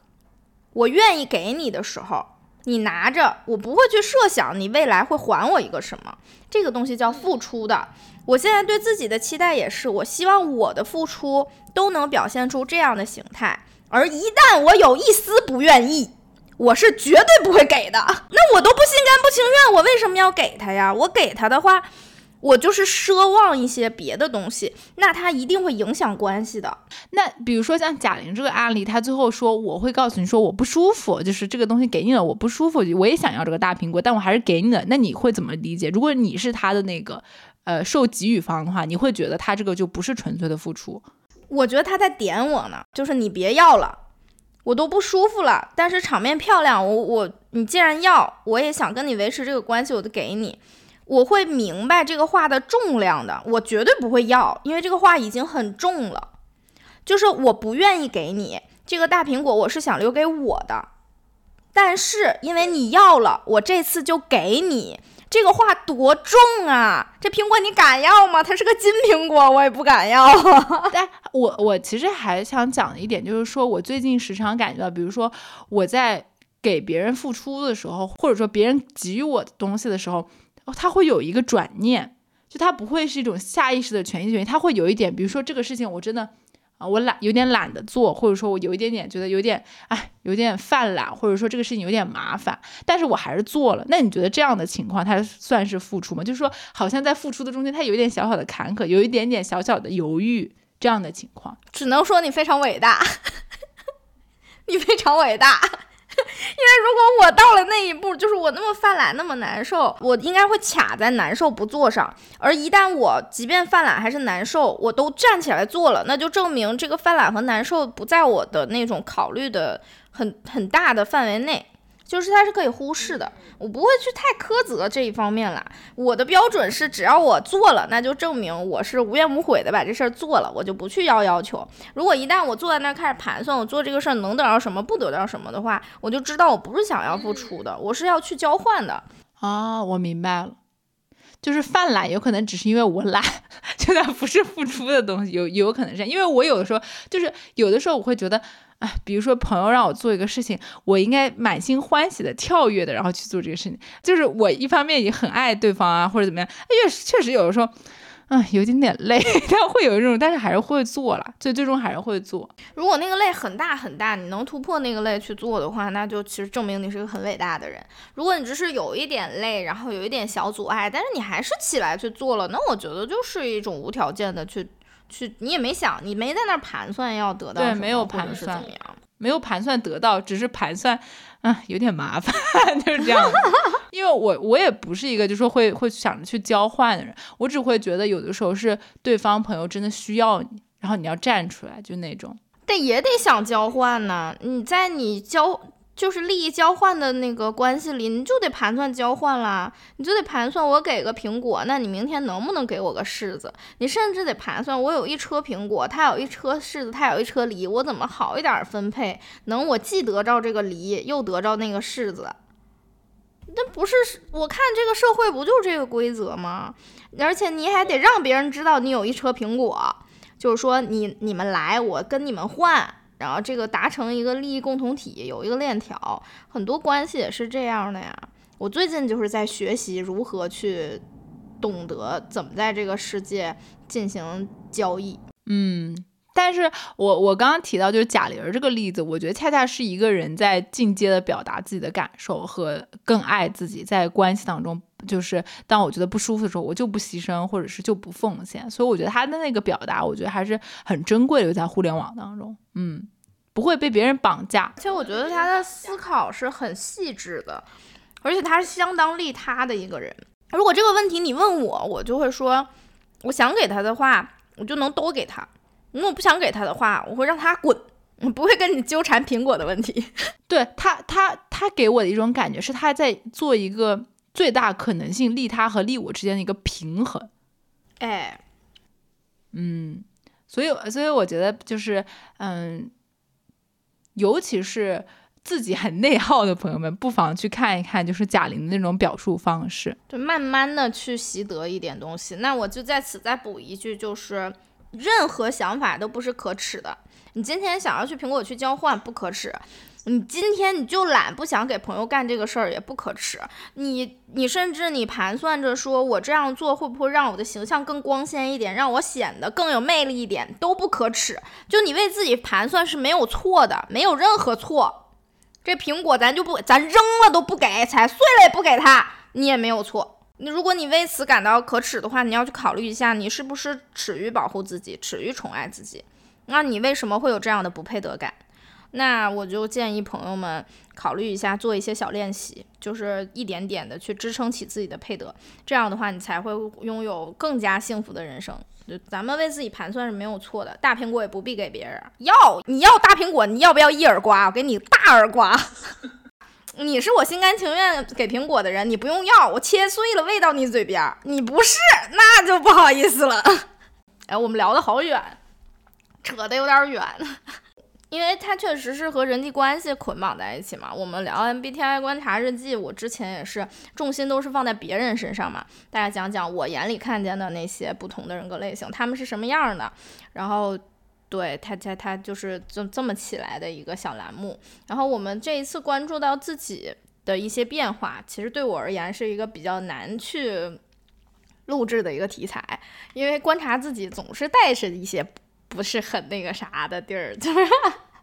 我愿意给你的时候。你拿着，我不会去设想你未来会还我一个什么，这个东西叫付出的。我现在对自己的期待也是，我希望我的付出都能表现出这样的形态。而一旦我有一丝不愿意，我是绝对不会给的。那我都不心甘不情愿，我为什么要给他呀？我给他的话。我就是奢望一些别的东西，那他一定会影响关系的。那比如说像贾玲这个案例，他最后说我会告诉你说我不舒服，就是这个东西给你了，我不舒服，我也想要这个大苹果，但我还是给你的。那你会怎么理解？如果你是他的那个呃受给予方的话，你会觉得他这个就不是纯粹的付出？我觉得他在点我呢，就是你别要了，我都不舒服了，但是场面漂亮，我我你既然要，我也想跟你维持这个关系，我就给你。我会明白这个话的重量的，我绝对不会要，因为这个话已经很重了。就是我不愿意给你这个大苹果，我是想留给我的，但是因为你要了，我这次就给你。这个话多重啊！这苹果你敢要吗？它是个金苹果，我也不敢要。但我我其实还想讲一点就是说，我最近时常感觉到，比如说我在给别人付出的时候，或者说别人给予我东西的时候。他会有一个转念，就他不会是一种下意识的全心全意，他会有一点，比如说这个事情我真的啊，我懒，有点懒得做，或者说我有一点点觉得有点哎，有点犯懒，或者说这个事情有点麻烦，但是我还是做了。那你觉得这样的情况，他算是付出吗？就是说，好像在付出的中间，他有一点小小的坎坷，有一点点小小的犹豫，这样的情况，只能说你非常伟大，你非常伟大。因为如果我到了那一步，就是我那么犯懒，那么难受，我应该会卡在难受不做上。而一旦我即便犯懒还是难受，我都站起来做了，那就证明这个犯懒和难受不在我的那种考虑的很很大的范围内。就是它是可以忽视的，我不会去太苛责这一方面啦。我的标准是，只要我做了，那就证明我是无怨无悔的把这事儿做了，我就不去要要求。如果一旦我坐在那儿开始盘算，我做这个事儿能得到什么，不得到什么的话，我就知道我不是想要付出的，我是要去交换的。啊，我明白了。就是犯懒，有可能只是因为我懒，就它不是付出的东西，有有可能是，因为我有的时候就是有的时候我会觉得，哎，比如说朋友让我做一个事情，我应该满心欢喜的、跳跃的，然后去做这个事情，就是我一方面也很爱对方啊，或者怎么样，哎，确实有的时候。嗯，有点点累，但会有一种，但是还是会做了，最最终还是会做。如果那个累很大很大，你能突破那个累去做的话，那就其实证明你是个很伟大的人。如果你只是有一点累，然后有一点小阻碍，但是你还是起来去做了，那我觉得就是一种无条件的去去，你也没想，你没在那儿盘算要得到对，没有盘算，没有盘算得到，只是盘算。嗯，有点麻烦，就是这样。因为我我也不是一个就说会会想着去交换的人，我只会觉得有的时候是对方朋友真的需要你，然后你要站出来，就那种。但也得想交换呢，你在你交。就是利益交换的那个关系里，你就得盘算交换啦，你就得盘算我给个苹果，那你明天能不能给我个柿子？你甚至得盘算我有一车苹果，他有一车柿子，他有一车梨，我怎么好一点分配，能我既得着这个梨，又得着那个柿子？那不是我看这个社会不就这个规则吗？而且你还得让别人知道你有一车苹果，就是说你你们来，我跟你们换。然后这个达成一个利益共同体，有一个链条，很多关系也是这样的呀。我最近就是在学习如何去懂得怎么在这个世界进行交易。嗯，但是我我刚刚提到就是贾玲这个例子，我觉得恰恰是一个人在进阶的表达自己的感受和更爱自己，在关系当中，就是当我觉得不舒服的时候，我就不牺牲，或者是就不奉献。所以我觉得他的那个表达，我觉得还是很珍贵的，在互联网当中。嗯，不会被别人绑架，而且我觉得他的思考是很细致的，而且他是相当利他的一个人。如果这个问题你问我，我就会说，我想给他的话，我就能都给他；如果不想给他的话，我会让他滚，我不会跟你纠缠苹果的问题。对他，他，他给我的一种感觉是他在做一个最大可能性利他和利我之间的一个平衡。哎，嗯。所以，所以我觉得就是，嗯，尤其是自己很内耗的朋友们，不妨去看一看，就是贾玲的那种表述方式，就慢慢的去习得一点东西。那我就在此再补一句，就是任何想法都不是可耻的。你今天想要去苹果去交换，不可耻。你今天你就懒，不想给朋友干这个事儿也不可耻。你你甚至你盘算着说，我这样做会不会让我的形象更光鲜一点，让我显得更有魅力一点，都不可耻。就你为自己盘算是没有错的，没有任何错。这苹果咱就不，咱扔了都不给，踩碎了也不给他，你也没有错。你如果你为此感到可耻的话，你要去考虑一下，你是不是耻于保护自己，耻于宠爱自己？那你为什么会有这样的不配得感？那我就建议朋友们考虑一下，做一些小练习，就是一点点的去支撑起自己的配得，这样的话你才会拥有更加幸福的人生。就咱们为自己盘算是没有错的，大苹果也不必给别人要，你要大苹果，你要不要一耳刮？我给你大耳刮。你是我心甘情愿给苹果的人，你不用要，我切碎了喂到你嘴边。你不是，那就不好意思了。哎，我们聊的好远，扯的有点远。因为它确实是和人际关系捆绑在一起嘛。我们聊 MBTI 观察日记，我之前也是重心都是放在别人身上嘛。大家讲讲我眼里看见的那些不同的人格类型，他们是什么样的？然后，对他他他就是这这么起来的一个小栏目。然后我们这一次关注到自己的一些变化，其实对我而言是一个比较难去录制的一个题材，因为观察自己总是带着一些。不是很那个啥的地儿，就是，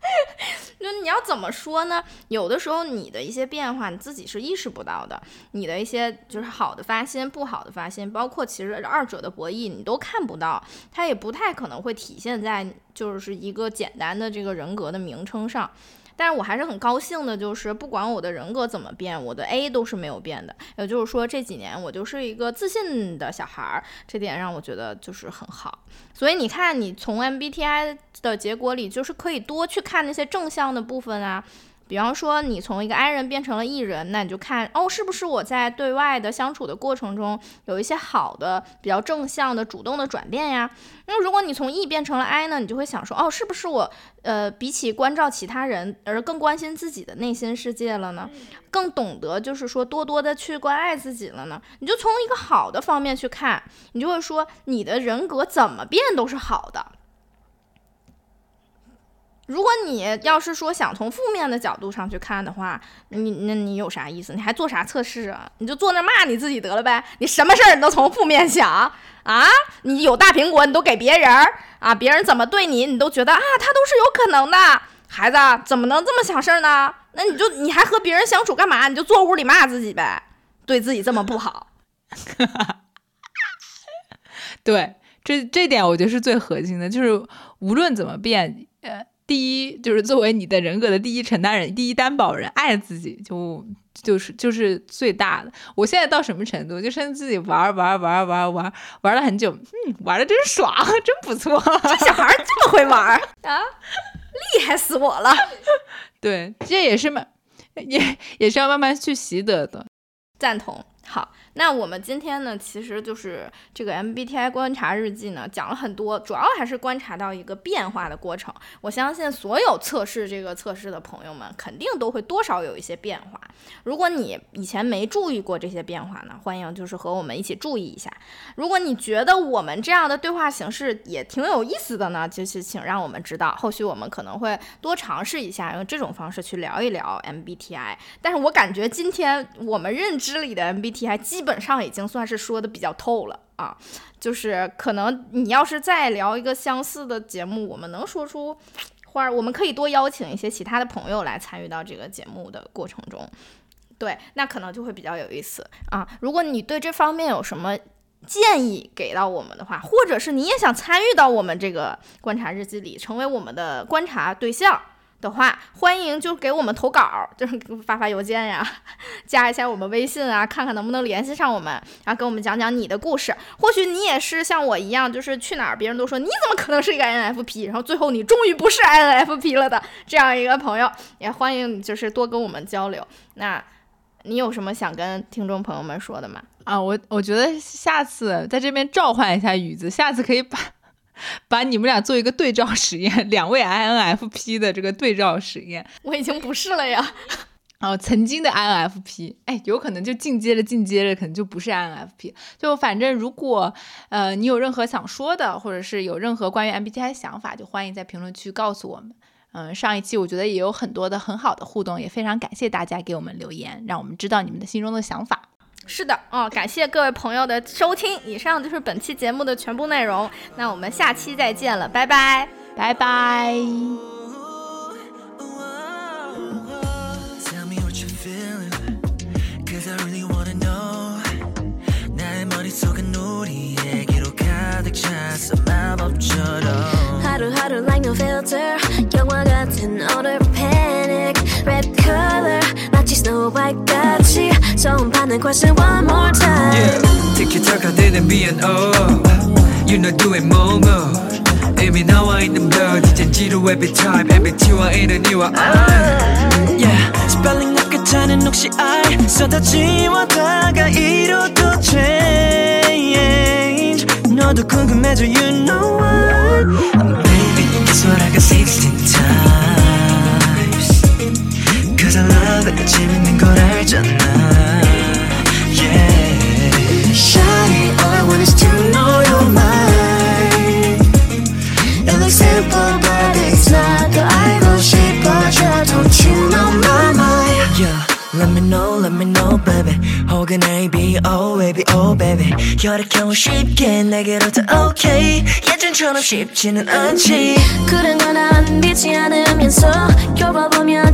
那你要怎么说呢？有的时候你的一些变化你自己是意识不到的，你的一些就是好的发心、不好的发心，包括其实二者的博弈你都看不到，它也不太可能会体现在就是一个简单的这个人格的名称上。但是我还是很高兴的，就是不管我的人格怎么变，我的 A 都是没有变的。也就是说，这几年我就是一个自信的小孩儿，这点让我觉得就是很好。所以你看，你从 MBTI 的结果里，就是可以多去看那些正向的部分啊。比方说，你从一个 I 人变成了 E 人，那你就看哦，是不是我在对外的相处的过程中有一些好的、比较正向的、主动的转变呀？那如果你从 E 变成了 I 呢，你就会想说，哦，是不是我呃，比起关照其他人而更关心自己的内心世界了呢？更懂得就是说多多的去关爱自己了呢？你就从一个好的方面去看，你就会说你的人格怎么变都是好的。如果你要是说想从负面的角度上去看的话，你那你有啥意思？你还做啥测试啊？你就坐那骂你自己得了呗。你什么事儿你都从负面想啊？你有大苹果你都给别人啊？别人怎么对你，你都觉得啊，他都是有可能的。孩子怎么能这么想事儿呢？那你就你还和别人相处干嘛？你就坐屋里骂自己呗，对自己这么不好。对，这这点我觉得是最核心的，就是无论怎么变，呃。第一 就是作为你的人格的第一承担人、第一担保人，爱自己就就是就是最大的。我现在到什么程度？就甚至自己玩玩玩玩玩玩了很久，嗯，玩的真爽，真不错。这小孩这么会玩 啊，厉害死我了。对，这也是慢，也也是要慢慢去习得的。赞同。好。那我们今天呢，其实就是这个 MBTI 观察日记呢，讲了很多，主要还是观察到一个变化的过程。我相信所有测试这个测试的朋友们，肯定都会多少有一些变化。如果你以前没注意过这些变化呢，欢迎就是和我们一起注意一下。如果你觉得我们这样的对话形式也挺有意思的呢，就是请让我们知道，后续我们可能会多尝试一下，用这种方式去聊一聊 MBTI。但是我感觉今天我们认知里的 MBTI 基基本上已经算是说的比较透了啊，就是可能你要是再聊一个相似的节目，我们能说出花儿，我们可以多邀请一些其他的朋友来参与到这个节目的过程中，对，那可能就会比较有意思啊。如果你对这方面有什么建议给到我们的话，或者是你也想参与到我们这个观察日记里，成为我们的观察对象。的话，欢迎就给我们投稿，就是发发邮件呀，加一下我们微信啊，看看能不能联系上我们，然后跟我们讲讲你的故事。或许你也是像我一样，就是去哪儿别人都说你怎么可能是一个 INFP，然后最后你终于不是 INFP 了的这样一个朋友，也欢迎就是多跟我们交流。那你有什么想跟听众朋友们说的吗？啊，我我觉得下次在这边召唤一下雨子，下次可以把。把你们俩做一个对照实验，两位 INFP 的这个对照实验。我已经不是了呀。哦，曾经的 INFP，哎，有可能就进阶着进阶着，可能就不是 INFP。就反正如果呃你有任何想说的，或者是有任何关于 MBTI 想法，就欢迎在评论区告诉我们。嗯，上一期我觉得也有很多的很好的互动，也非常感谢大家给我们留言，让我们知道你们的心中的想法。是的，哦，感谢各位朋友的收听，以上就是本期节目的全部内容，那我们下期再见了，拜拜，拜拜。Snow 같이 처음 받는 question one more time yeah. 티키타카 되는 B&O You know doing more more 이미 나와 있는 별 이젠 지루해 every time MBT와 이른이와 I Yeah Spelling up 괜찮은 혹시 I 쏟아지워다가 이뤄도 change 너도 궁금해져 you know what Baby that's what I got 16 times Cause I love it 재밌는 걸 알잖아 Yeah Shawty all I want is to 혹은 A, B, O, A, B, O, baby. 혈액형을 쉽게 내게로 다 okay. 예전처럼 쉽지는 않지. 그런 건안 믿지 않으면서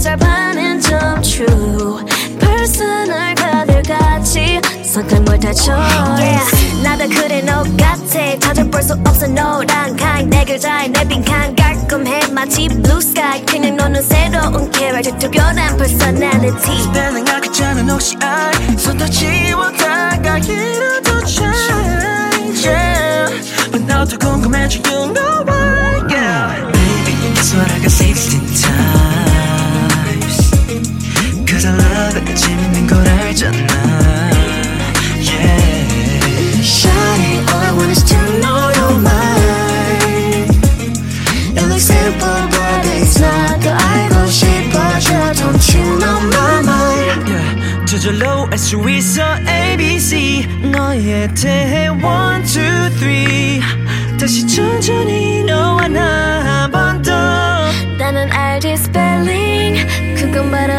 잘 반은 좀 true. Personal 가들같이 선택 못할 choice. 나도 그래 너 같아. 찾아볼 수 없어 너랑 kind. 내 글자에 내 빈칸 깔끔해 마치 blue sky. 그냥 너는 새로운 캐릭터 특별한 personality. 생각했잖아 혹시 I 쏟아지워다가 이래도 change yeah. But 나도 know why yeah. Baby that's what I got 16 times Cause I love it 재밌는 걸 알잖아 Yeah. Shawty all I want is to know your mind. It looks simple but it's not 더 But 싶어져 Don't you know my mind? Yeah, 저절로 you 있어 ABC 너의 대해 one, two, three. 2, 3 다시 천천히 너와 나 나는 알지 spelling. 그건 바로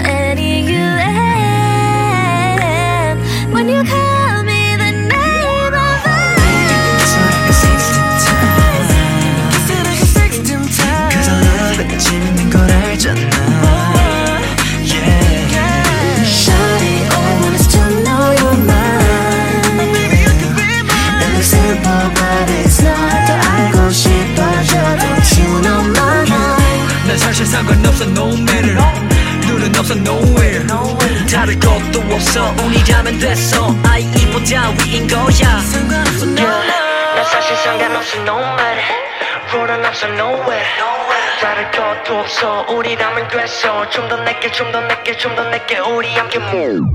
상관없어 no matter. 눈은 없어 nowhere. 다를 것도 없어 우리라면 됐어. 아이 이보다 위인 거야. 상관없어 no 난 사실 상관없어 no matter. 룰은 없어 nowhere. 다를 것도 없어 우리라면 됐어. 좀더 내게 좀 더 내게 좀 더 내게 우리 함께 move